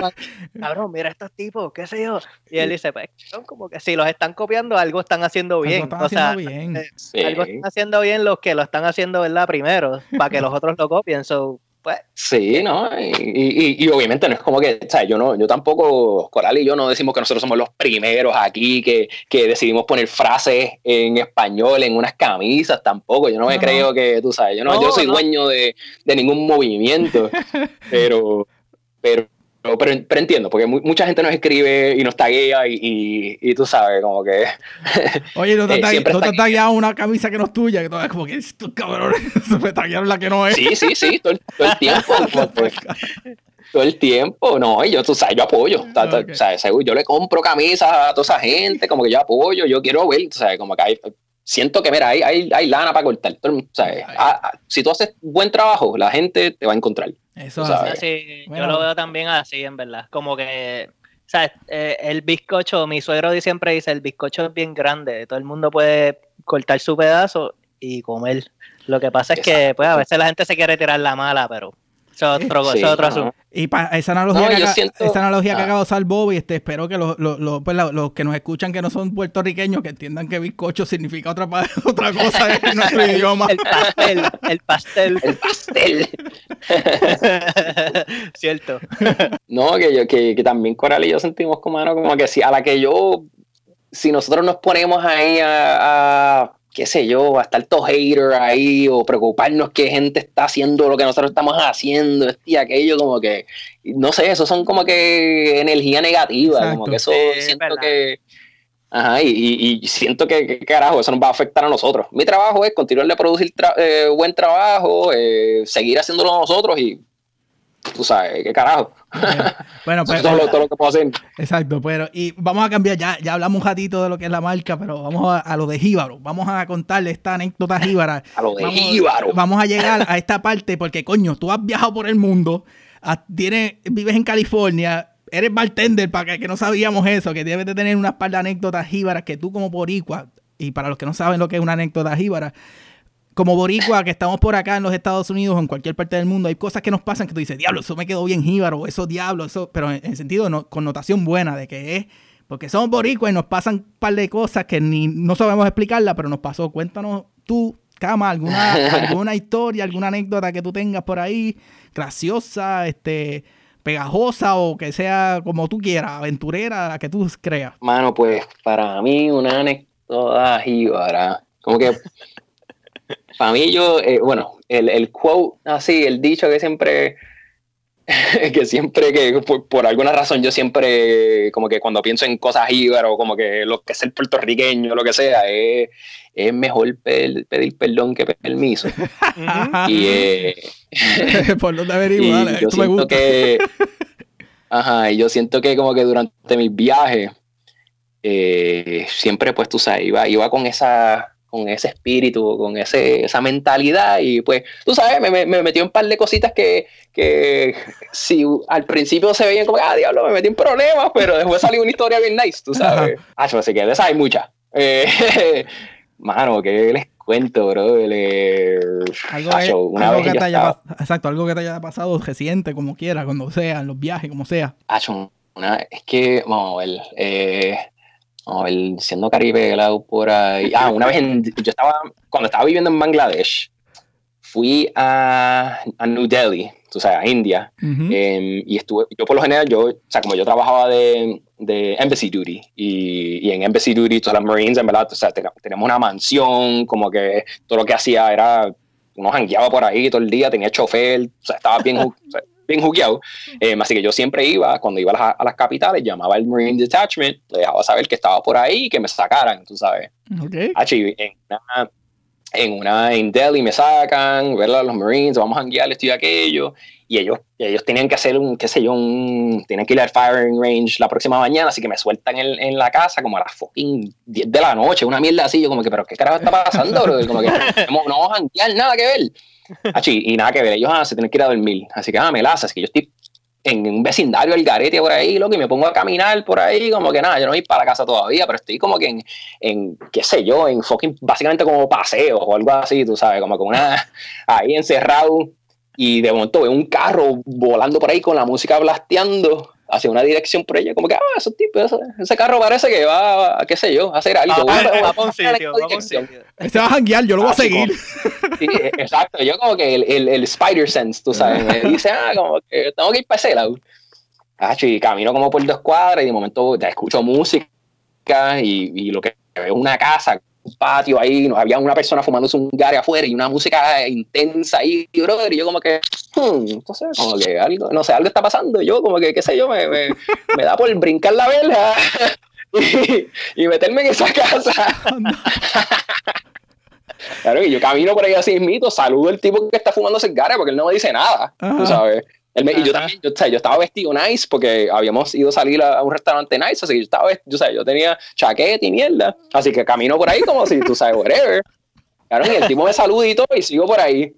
cabrón, mira estos tipos, qué sé yo. Y él dice, pues, como que si los están copiando, algo están haciendo bien. Algo están haciendo bien. Eh, algo están haciendo bien los que lo están haciendo, ¿verdad? Primero, para que los otros lo copien. So, pues. Sí, ¿no? Y, obviamente no es como que, ¿sabes? Yo no, yo tampoco, Coral y yo no decimos que nosotros somos los primeros aquí que, decidimos poner frases en español en unas camisas, tampoco. Yo no me creo que, tú sabes, yo no, yo soy dueño de, de ningún movimiento, pero, pero pero, pero, entiendo, porque mucha gente nos escribe y nos taguea y, y, tú sabes, como que. Oye, no te, eh, has tagueado una camisa que no es tuya, que todo es como que estos cabrones me taguearon la que no es. Sí, sí, sí, todo el, todo el tiempo. todo el tiempo, no, y yo, tú sabes, yo apoyo, o sea, yo le compro camisas a toda esa gente, como que yo apoyo, yo quiero ver, tú sabes, como que hay, siento que, mira, hay, hay, hay lana para cortar, ¿sabes? si tú haces buen trabajo, la gente te va a encontrar. Eso sí, yo lo veo también así, en verdad. Como que, ¿sabes? Eh, el bizcocho, mi suegro siempre dice, el bizcocho es bien grande, todo el mundo puede cortar su pedazo y comer. Lo que pasa es que, pues, a veces la gente se quiere tirar la mala, pero y para esa analogía, que, esa analogía que acaba de usar Bobby, este, espero que los, pues, los, que nos escuchan que no son puertorriqueños que entiendan que bizcocho significa otra, otra cosa en nuestro idioma. El pastel, el pastel. El pastel. Cierto. No, que, yo, que, que también Coral y yo sentimos como, como que si a la que yo, si nosotros nos ponemos ahí a qué sé yo, a estar todo hater ahí o preocuparnos que gente está haciendo lo que nosotros estamos haciendo, y aquello, como que, no sé, eso son como que energía negativa, como que eso siento que... Ajá, y, siento que, carajo, eso nos va a afectar a nosotros. Mi trabajo es continuar a producir eh, buen trabajo, eh, seguir haciéndolo nosotros y tú sabes, qué carajo. Bueno, pues. todo, lo, que puedo hacer. Exacto, pero. Y vamos a cambiar, ya, ya hablamos un ratito de lo que es la marca, pero vamos a, lo de Jíbaro. Vamos a contarle esta anécdota Jíbara. a lo de vamos, Jíbaro. Vamos a llegar a esta parte, porque coño, tú has viajado por el mundo, tienes, vives en California, eres bartender, para que, que, no sabíamos eso, que debes de tener unas par de anécdotas jíbaras que tú como boricua, y para los que no saben lo que es una anécdota jíbara, como boricua que estamos por acá en los Estados Unidos o en cualquier parte del mundo, hay cosas que nos pasan que tú dices, diablo, eso me quedó bien jíbaro, eso diablo, eso, pero en, sentido de connotación buena, de que es, porque somos boricuas y nos pasan un par de cosas que ni no sabemos explicarla, pero nos pasó. Cuéntanos tú, Cama, alguna, alguna historia, alguna anécdota que tú tengas por ahí, graciosa, este pegajosa o que sea como tú quieras, aventurera, la que tú creas. Mano, pues para mí una anécdota jíbara, como que para mí yo, eh, bueno, el, el quote así, el dicho que siempre, que siempre que por, alguna razón yo siempre, como que cuando pienso en cosas o como que lo que es el puertorriqueño, lo que sea, es, es mejor pedir perdón que permiso. y eh, por no te averiguar, yo siento que, ajá, y yo siento que como que durante mis viajes, eh, siempre pues tú sabes, iba, iba con esa con ese espíritu, con ese, esa mentalidad y pues, tú sabes, me, me, metió un par de cositas que, que si al principio se veían como, ah, diablo, me metí en problemas, pero después salió una historia bien nice, tú sabes. Ah, así que de esas hay muchas. Eh, mano, que les cuento, bro. algo, una vez que te haya, exacto, algo que te haya pasado reciente, como quiera, cuando sea, en los viajes, como sea. una, es que, vamos a ver, eh, el siendo Caribe, por ahí. Ah, una vez yo estaba, cuando estaba viviendo en Bangladesh, fui a, a New Delhi, tú sabes, a India, em, y estuve, yo por lo general, yo, o sea, como yo trabajaba de, de Embassy Duty, y, y, en Embassy Duty, todas las Marines, en verdad, o sea, tenemos una mansión, como que todo lo que hacía era, uno jangueaba por ahí todo el día, tenía chofer, o sea, estaba bien, bien jugueado. Eh, así que yo siempre iba, cuando iba a las, capitales, llamaba al Marine Detachment, le dejaba saber que estaba por ahí y que me sacaran, tú sabes. Okay. en una, en una en Delhi me sacan, ver a los Marines, vamos a guiar esto y aquello. Y ellos, ellos tenían que hacer un, qué sé yo, un, tienen que ir al firing range la próxima mañana, así que me sueltan en, en la casa como a las fucking 10 de la noche, una mierda así, yo como que, pero ¿qué carajo está pasando, bro? Como que no, no vamos a nada que ver y nada que ver, ellos ah, se tienen que ir a dormir. Así que, ah, me así que yo estoy en un vecindario el garete por ahí, loco, y me pongo a caminar por ahí, como que nada, yo no voy para casa todavía, pero estoy como que en, en, qué sé yo, en fucking, básicamente como paseos o algo así, tú sabes, como con una, ahí encerrado, y de momento veo un carro volando por ahí con la música blasteando hacia una dirección por ella, como que, ah, esos tipos, ese, carro parece que va, qué sé yo, a hacer algo. Va, va, un sitio, va un sitio. Este va a janguear, yo lo voy a seguir. Sí, exacto, yo como que el, el, el, Spider Sense, tú sabes, me dice, ah, como que tengo que ir para ese lado. Ah, y camino como por dos cuadras y de momento ya escucho música y, y lo que veo es una casa patio ahí, había una persona fumándose un gare afuera y una música intensa ahí, y, brother, y yo como que, hmm, entonces, como que algo, no sé, algo está pasando, yo como que, qué sé yo, me, me, me da por brincar la vela y, y, meterme en esa casa. claro, y yo camino por ahí así mito, saludo al tipo que está fumando gare porque él no me dice nada, tú sabes y yo también, yo, yo, estaba vestido nice porque habíamos ido a salir a, un restaurante nice, así que yo estaba, yo, yo tenía chaqueta y mierda, así que camino por ahí como si tú sabes, whatever. Claro, y el tipo me saluda y todo, y sigo por ahí.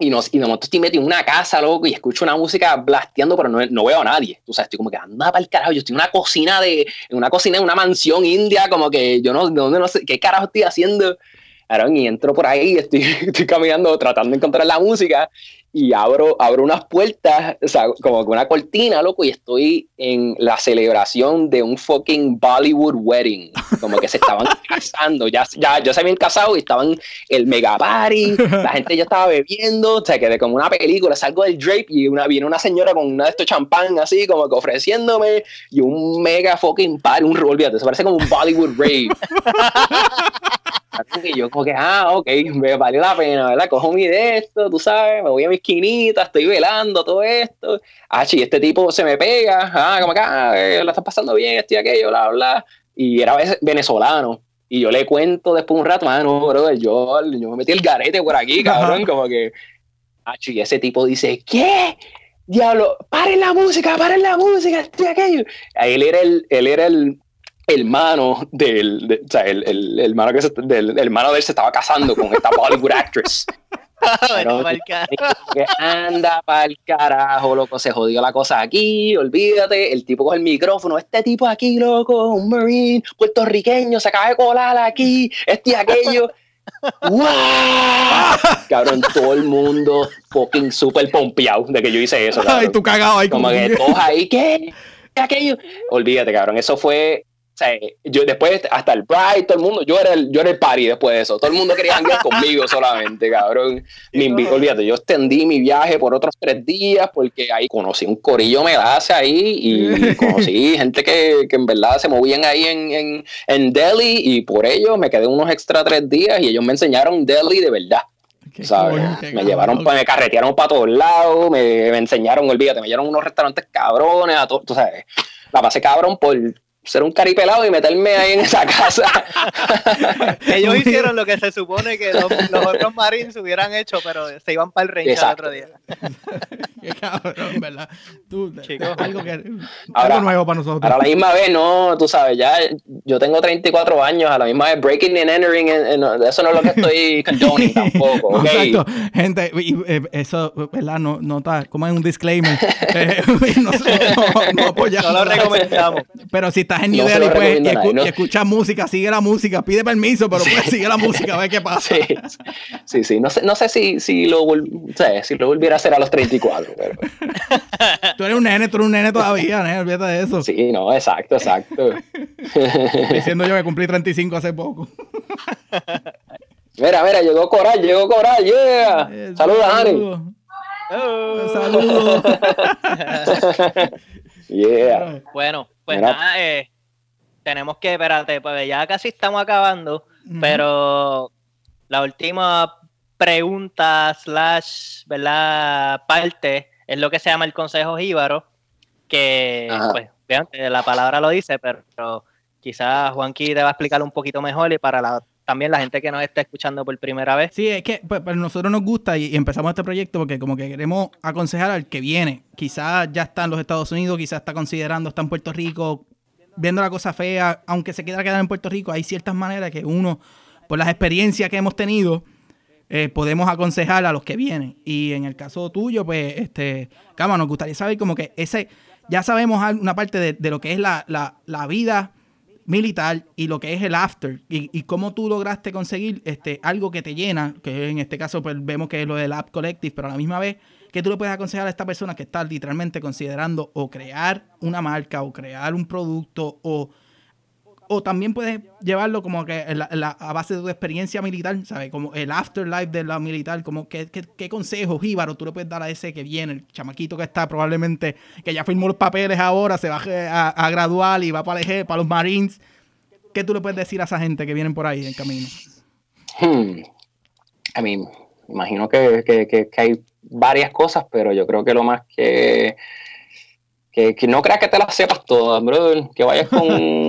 Y, nos, y de momento estoy metido en una casa, loco, y escucho una música blasteando, pero no, no veo a nadie. Tú sabes, estoy como que anda para el carajo. Yo estoy en una cocina de, en una cocina de una mansión india, como que yo no, no, no sé qué carajo estoy haciendo. Claro, y entro por ahí, estoy, estoy caminando, tratando de encontrar la música, y abro, abro unas puertas, o sea, como con una cortina, loco, y estoy en la celebración de un fucking Bollywood wedding. Como que se estaban casando, ya, ya, ya se habían casado y estaban el mega party, la gente ya estaba bebiendo, o sea, quedé como una película, salgo del drape y una, viene una señora con una de estos champán así, como que ofreciéndome, y un mega fucking party, un olvídate, se parece como un Bollywood rave. y yo como que, ah, ok, me valió la pena, ¿verdad? Cojo mi de esto, tú sabes, me voy a mi esquinita, estoy velando todo esto. Ah, sí, este tipo se me pega, ah, como que, ah, eh, la estás pasando bien, esto y aquello, bla, bla. Y era venezolano. Y yo le cuento después de un rato, ah, no, bro, yo, yo me metí el garete por aquí, cabrón, como que, ah, y ese tipo dice, ¿qué? Diablo, paren la música, paren la música, esto y aquello. Ahí él era el, él era el, hermano del, de, o sea, el, el, el, hermano que se, del, el hermano de él se estaba casando con esta Bollywood actress. Pero, que anda pa'l carajo, loco, se jodió la cosa aquí, olvídate, el tipo con el micrófono, este tipo aquí, loco, un marine puertorriqueño, se acaba de colar aquí, este y aquello. ¡Wow! Cabrón, todo el mundo fucking super pompeado de que yo hice eso. Cabrón. Ay, tú cagado ahí. Como que todos ahí, ¿qué? Aquello. Olvídate, cabrón, eso fue sea, yo después, hasta el Pride, todo el mundo, yo era el, yo era el party después de eso. Todo el mundo quería andar conmigo solamente, cabrón. Me olvídate, yo extendí mi viaje por otros tres días porque ahí conocí un corillo melace ahí y conocí gente que, que, en verdad se movían ahí en, en, en, Delhi y por ello me quedé unos extra tres días y ellos me enseñaron Delhi de verdad. ¿sabes? me llevaron, me carretearon para todos lados, me, me, enseñaron, olvídate, me llevaron unos restaurantes cabrones, a todo, tú sabes, la pasé cabrón por ser un caripelado y meterme ahí en esa casa. Ellos hicieron lo que se supone que los, otros marines hubieran hecho, pero se iban para el range el otro día. Qué cabrón, ¿verdad? Tú, Chicos, algo, que, ahora, algo nuevo para nosotros. A la misma vez, no, tú sabes, ya yo tengo 34 años, a la misma vez breaking and entering, eso no es lo que estoy condoning tampoco. Okay? Exacto, gente, y, eh, eso, ¿verdad? No, no está, como es un disclaimer. eh, no, no, no, apoyamos. No lo recomendamos. Pero si estás en New Delhi pues, y, escu y, escuchas música, sigue la música, pide permiso, pero pues sigue la música, a ver qué pasa. Sí, sí, sí. no sé, no sé si, si, lo, sé, si lo volviera a hacer a los 34. Pero... tú eres un nene, tú eres un nene todavía, ¿no? olvídate de eso. Sí, no, exacto, exacto. Diciendo yo que cumplí 35 hace poco. mira, mira, llegó Coral, llegó Coral, yeah. Eh, Saludos, Ani. Saludos. yeah. Bueno, pues nada, eh, tenemos que, espérate, pues ya casi estamos acabando, pero la última pregunta slash, ¿verdad? Parte es lo que se llama el Consejo Jíbaro, que, pues, vean, la palabra lo dice, pero, quizás Juanqui te va a explicar un poquito mejor y para la también la gente que nos está escuchando por primera vez. Sí, es que pues, nosotros nos gusta y, empezamos este proyecto porque como que queremos aconsejar al que viene. Quizás ya está en los Estados Unidos, quizás está considerando está en Puerto Rico, viendo la cosa fea, aunque se quiera quedar en Puerto Rico, hay ciertas maneras que uno, por las experiencias que hemos tenido, eh, podemos aconsejar a los que vienen. Y en el caso tuyo, pues, este, Cama, nos gustaría saber como que ese, ya sabemos una parte de, lo que es la, la, vida militar y lo que es el after. Y, y, cómo tú lograste conseguir este algo que te llena, que en este caso pues vemos que es lo del App Collective, pero a la misma vez que tú le puedes aconsejar a esta persona que está literalmente considerando o crear una marca o crear un producto o, o también puedes llevarlo como que a base de tu experiencia militar, ¿sabes? Como el afterlife de la militar, como qué, qué, qué consejos, Jíbaro, tú le puedes dar a ese que viene, el chamaquito que está probablemente, que ya firmó los papeles ahora, se va a, a graduar y va para, el, para los Marines. ¿Qué tú le puedes decir a esa gente que vienen por ahí en camino? Hmm. I mean, imagino que, que, que, hay varias cosas, pero yo creo que lo más que, que, no creas que te las sepas todas, brother, que vayas con,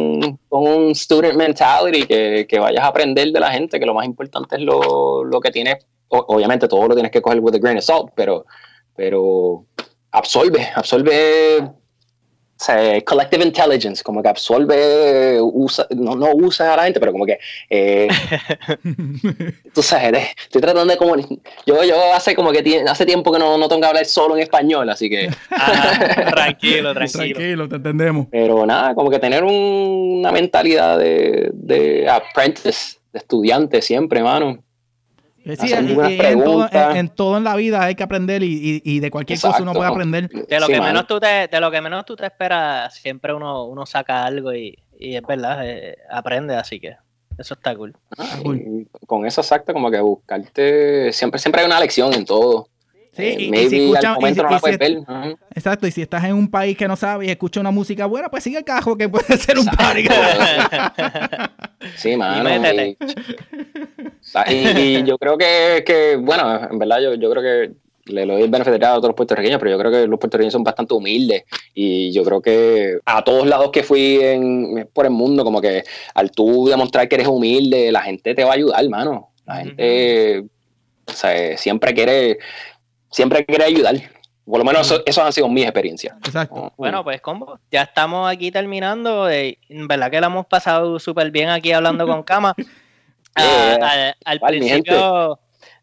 con un student mentality, que, que, vayas a aprender de la gente, que lo más importante es lo, lo que tienes, obviamente todo lo tienes que coger with a grain of salt, pero, pero absorbe, absorbe o sea, collective intelligence, como que absorbe, usa, no, no usa a la gente, pero como que, eh, tú sabes, estoy tratando de como, yo, yo hace como que hace tiempo que no, no tengo que hablar solo en español, así que... Ah, tranquilo, tranquilo. Tranquilo, te entendemos. Pero nada, como que tener una mentalidad de, de apprentice, de estudiante siempre, mano. Eh, sí, en, todo, en, la vida hay que aprender y, de cualquier cosa uno puede aprender. De lo, que menos tú te, de lo que menos tú te esperas, siempre uno, uno saca algo y, es verdad, eh, aprende, así que eso está cool. Ah, con eso exacto, como que buscarte, siempre, siempre hay una lección en todo. Sí, y, si no Exacto, y si estás en un país que no sabes y escucha una música buena, pues sigue el cajo que puede ser un party. sí, mano. Y, yo creo que, que, bueno, en verdad yo, yo creo que le doy el beneficio a todos los puertorriqueños, pero yo creo que los puertorriqueños son bastante humildes y yo creo que a todos lados que fui en, por el mundo, como que al tú demostrar que eres humilde, la gente te va a ayudar, hermano. La gente o sea, siempre quiere siempre quiere ayudar. Por lo menos eso, han sido mis experiencias. Exacto. Bueno, pues combo, ya estamos aquí terminando. Eh, en verdad que la hemos pasado súper bien aquí hablando con Cama. Ah, al, principio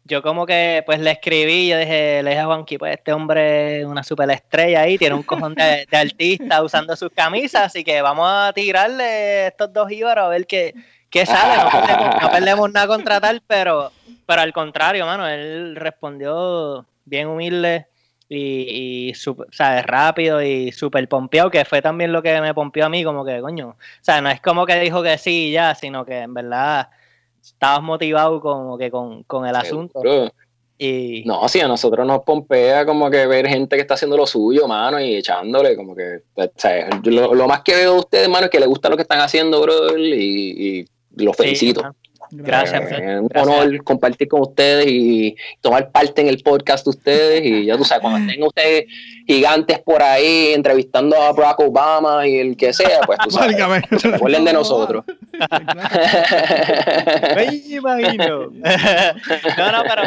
yo como que pues le escribí, yo dije, le dije a Juanqui, pues este hombre es una super estrella ahí, tiene un cojón de, artista usando sus camisas, así que vamos a tirarle estos dos íbaros a ver qué, qué sale. No perdemos, nada contra tal, pero, pero al contrario, mano, él respondió bien humilde y, y rápido y súper pompeado, que fue también lo que me pompeó a mí, como que, coño, o sea, no es como que dijo que sí ya, sino que en verdad estabas motivado como que con, el asunto. Y... No, sí, a nosotros nos pompea como que ver gente que está haciendo lo suyo, mano, y echándole, como que, o sea, lo, más que veo de ustedes, mano, es que les gusta lo que están haciendo, bro, y, y los felicito. Gracias. Es un honor compartir con ustedes y tomar parte en el podcast de ustedes. Y ya tú sabes, cuando tengan ustedes gigantes por ahí entrevistando a Barack Obama y el que sea, pues tú sabes, se recuerden de nosotros. Me imagino. no, no, pero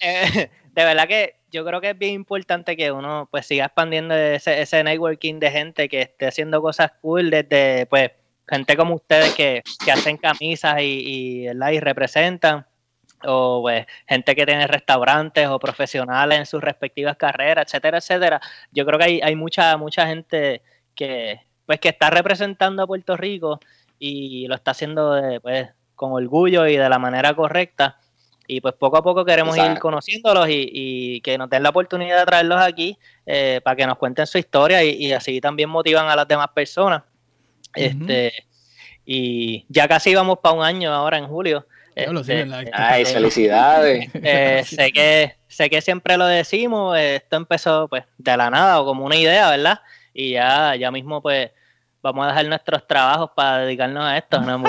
eh, de verdad que yo creo que es bien importante que uno pues siga expandiendo ese, ese networking de gente que esté haciendo cosas cool desde pues gente como ustedes que, hacen camisas y, y, representan, o pues, gente que tiene restaurantes o profesionales en sus respectivas carreras, etcétera, etcétera. Yo creo que hay, hay mucha, mucha gente que, pues, que está representando a Puerto Rico y lo está haciendo pues, con orgullo y de la manera correcta. Y pues poco a poco queremos ir conociéndolos y, que nos den la oportunidad de traerlos aquí eh, para que nos cuenten su historia y, y así también motivan a las demás personas. Este, y ya casi vamos para un año ahora en julio. Este, ay, felicidades. Eh, sé que sé que siempre lo decimos, esto empezó pues de la nada o como una idea, ¿verdad? Y ya, ya mismo pues vamos a dejar nuestros trabajos para dedicarnos a esto, ¿no?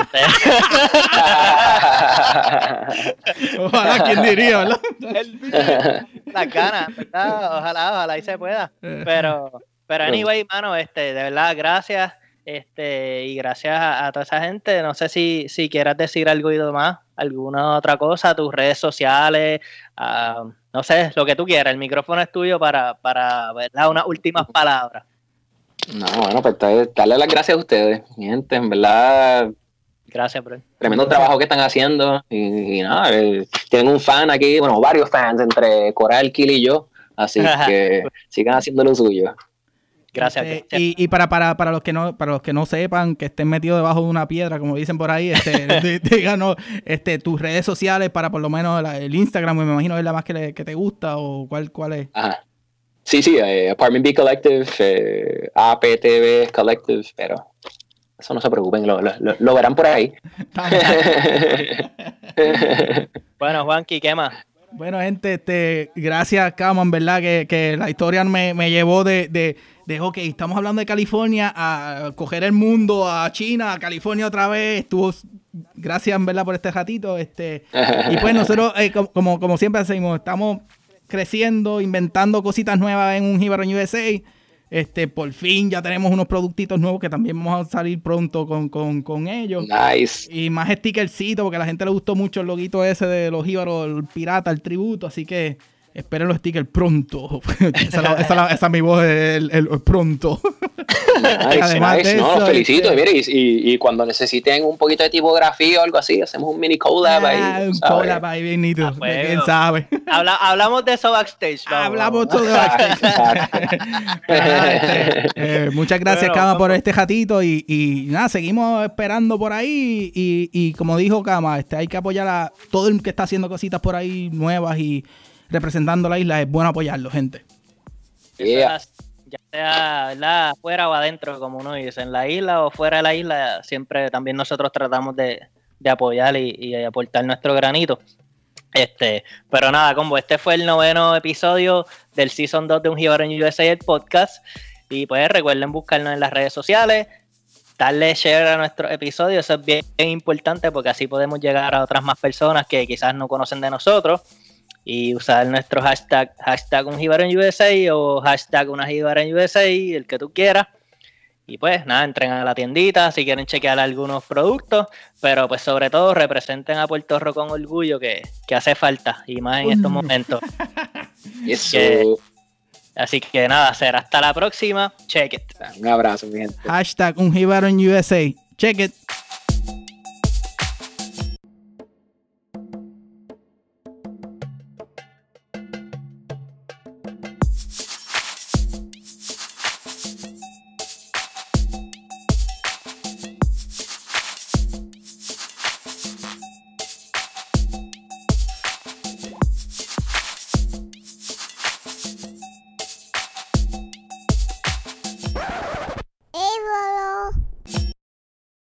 ojalá, ¿quién diría, verdad? Las ganas, ¿verdad? Ojalá, ojalá y se pueda. Eh. Pero, pero anyway, mano, este, de verdad, gracias. Este, y gracias a, toda esa gente. No sé si, si quieras decir algo y más, alguna otra cosa, tus redes sociales, ah, no sé, lo que tú quieras. El micrófono es tuyo para, para ¿verdad? unas últimas palabras. No, bueno, pues darle las gracias a ustedes, gente. En verdad, Gracias, bro. Tremendo trabajo que están haciendo. Y, nada, eh, tienen un fan aquí, bueno, varios fans entre Coral, Kill y yo. Así que sigan haciendo lo suyo. Gracias. Este, y, y para, para, para, los que no, para los que no sepan, que estén metidos debajo de una piedra, como dicen por ahí, este, díganos este, tus redes sociales para por lo menos el Instagram, me imagino es la más que, te gusta o cuál, cuál es. Ajá. Sí, sí, eh, Apartment B Collective, eh, APTV Collective, pero eso no se preocupen, lo, lo, verán por ahí. bueno, Juanqui, ¿qué más? Bueno, gente, este, gracias, Camo, en verdad que, que la historia me, me llevó de, de, de, ok, estamos hablando de California, a coger el mundo, a China, a California otra vez. Estuvo, gracias, en verdad, por este ratito. Este, y pues nosotros, eh, como, como siempre hacemos, estamos creciendo, inventando cositas nuevas en un Jibarón USA. Este, por fin ya tenemos unos productitos nuevos que también vamos a salir pronto con, ellos. Nice. Y más stickercitos, porque a la gente le gustó mucho el loguito ese de los Jíbaros, el pirata, el tributo. Así que esperen los stickers pronto. esa, es mi voz, el pronto. Nice, nice. no, los felicito. Este y, y, cuando necesiten un poquito de tipografía o algo así, hacemos un mini collab ahí. Ah, un collab ahí bien nítido. Ah, ¿Quién sabe? hablamos de eso backstage. Hablamos todo de backstage. Este, eh, muchas gracias, Kama, por este ratito. Y, y, nada, seguimos esperando por ahí. Y, y como dijo Kama, este, hay que apoyar a todo el que está haciendo cositas por ahí nuevas y representando la isla. Es bueno apoyarlo, gente. Yeah ya sea ¿verdad? fuera o adentro, como uno dice, en la isla o fuera de la isla, siempre también nosotros tratamos de, apoyar y, aportar nuestro granito. Este, pero nada, como este fue el noveno episodio del Season 2 de Un Jíbaro en USA, el podcast. Y pues recuerden buscarnos en las redes sociales, darle share a nuestro episodio, eso es bien importante porque así podemos llegar a otras más personas que quizás no conocen de nosotros y usar nuestro hashtag, hashtag un en USA o hashtag una en USA, el que tú quieras. Y pues nada, entren a la tiendita si quieren chequear algunos productos, pero pues sobre todo representen a Puerto Rico con orgullo que, hace falta y más en estos momentos. así que nada, será hasta la próxima. Check it. Un abrazo, mi gente. Hashtag un en USA. Check it.